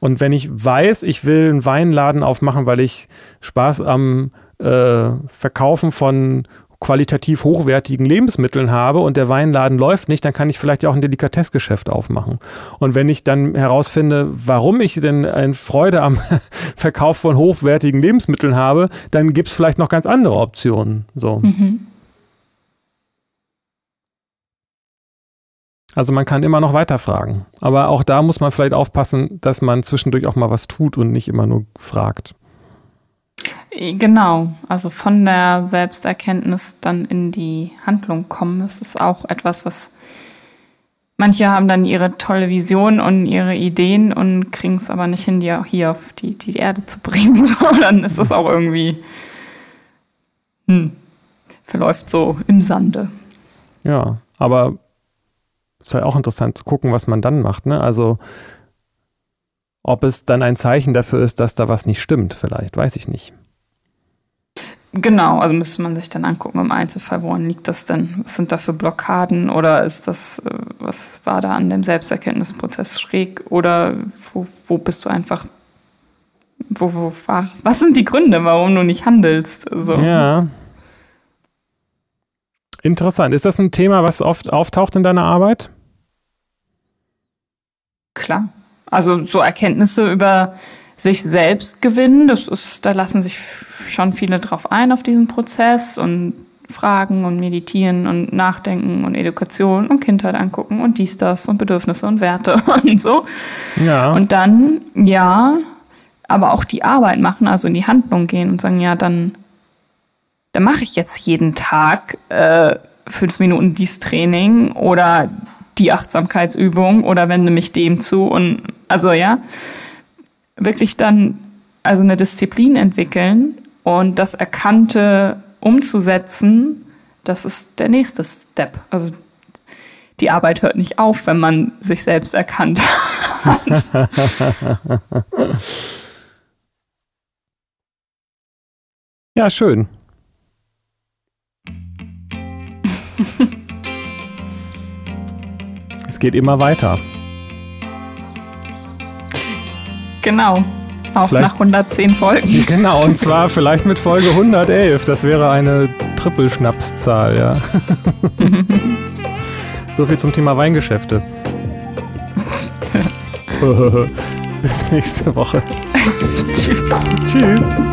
Und wenn ich weiß, ich will einen Weinladen aufmachen, weil ich Spaß am äh, Verkaufen von qualitativ hochwertigen Lebensmitteln habe und der Weinladen läuft nicht, dann kann ich vielleicht auch ein Delikatessgeschäft aufmachen. Und wenn ich dann herausfinde, warum ich denn eine Freude am *laughs* Verkauf von hochwertigen Lebensmitteln habe, dann gibt es vielleicht noch ganz andere Optionen. So. Mhm. Also man kann immer noch weiterfragen. Aber auch da muss man vielleicht aufpassen, dass man zwischendurch auch mal was tut und nicht immer nur fragt. Genau, also von der Selbsterkenntnis dann in die Handlung kommen, das ist auch etwas, was manche haben dann ihre tolle Vision und ihre Ideen und kriegen es aber nicht hin, die auch hier auf die, die Erde zu bringen. *laughs* So, dann ist das auch irgendwie, hm, verläuft so im Sande. Ja, aber ist halt auch interessant zu gucken, was man dann macht. Ne? Also ob es dann ein Zeichen dafür ist, dass da was nicht stimmt, vielleicht, weiß ich nicht. Genau, also müsste man sich dann angucken im Einzelfall, woran liegt das denn? Was sind da für Blockaden oder ist das, äh, was war da an dem Selbsterkenntnisprozess schräg oder wo, wo bist du einfach, wo, wo was sind die Gründe, warum du nicht handelst? So. Ja. Interessant. Ist das ein Thema, was oft auftaucht in deiner Arbeit? Klar. Also so Erkenntnisse über sich selbst gewinnen, das ist, da lassen sich schon viele drauf ein auf diesen Prozess und fragen und meditieren und nachdenken und Education und Kindheit angucken und dies, das und Bedürfnisse und Werte *laughs* und so. Ja. Und dann, ja, aber auch die Arbeit machen, also in die Handlung gehen und sagen, ja, dann dann mache ich jetzt jeden Tag äh, fünf Minuten dies Training oder die Achtsamkeitsübung oder wende mich dem zu und also ja, wirklich dann also eine Disziplin entwickeln und das Erkannte umzusetzen, das ist der nächste Step. Also die Arbeit hört nicht auf, wenn man sich selbst erkannt hat. ja, schön. *laughs* es geht immer weiter. Genau. Auch vielleicht, nach 110 Folgen. *laughs* Genau, und zwar *laughs* vielleicht mit Folge 111. Das wäre eine Trippelschnapszahl, ja. *laughs* so viel zum Thema Weingeschäfte. Bis nächste Woche. Tschüss. Tschüss.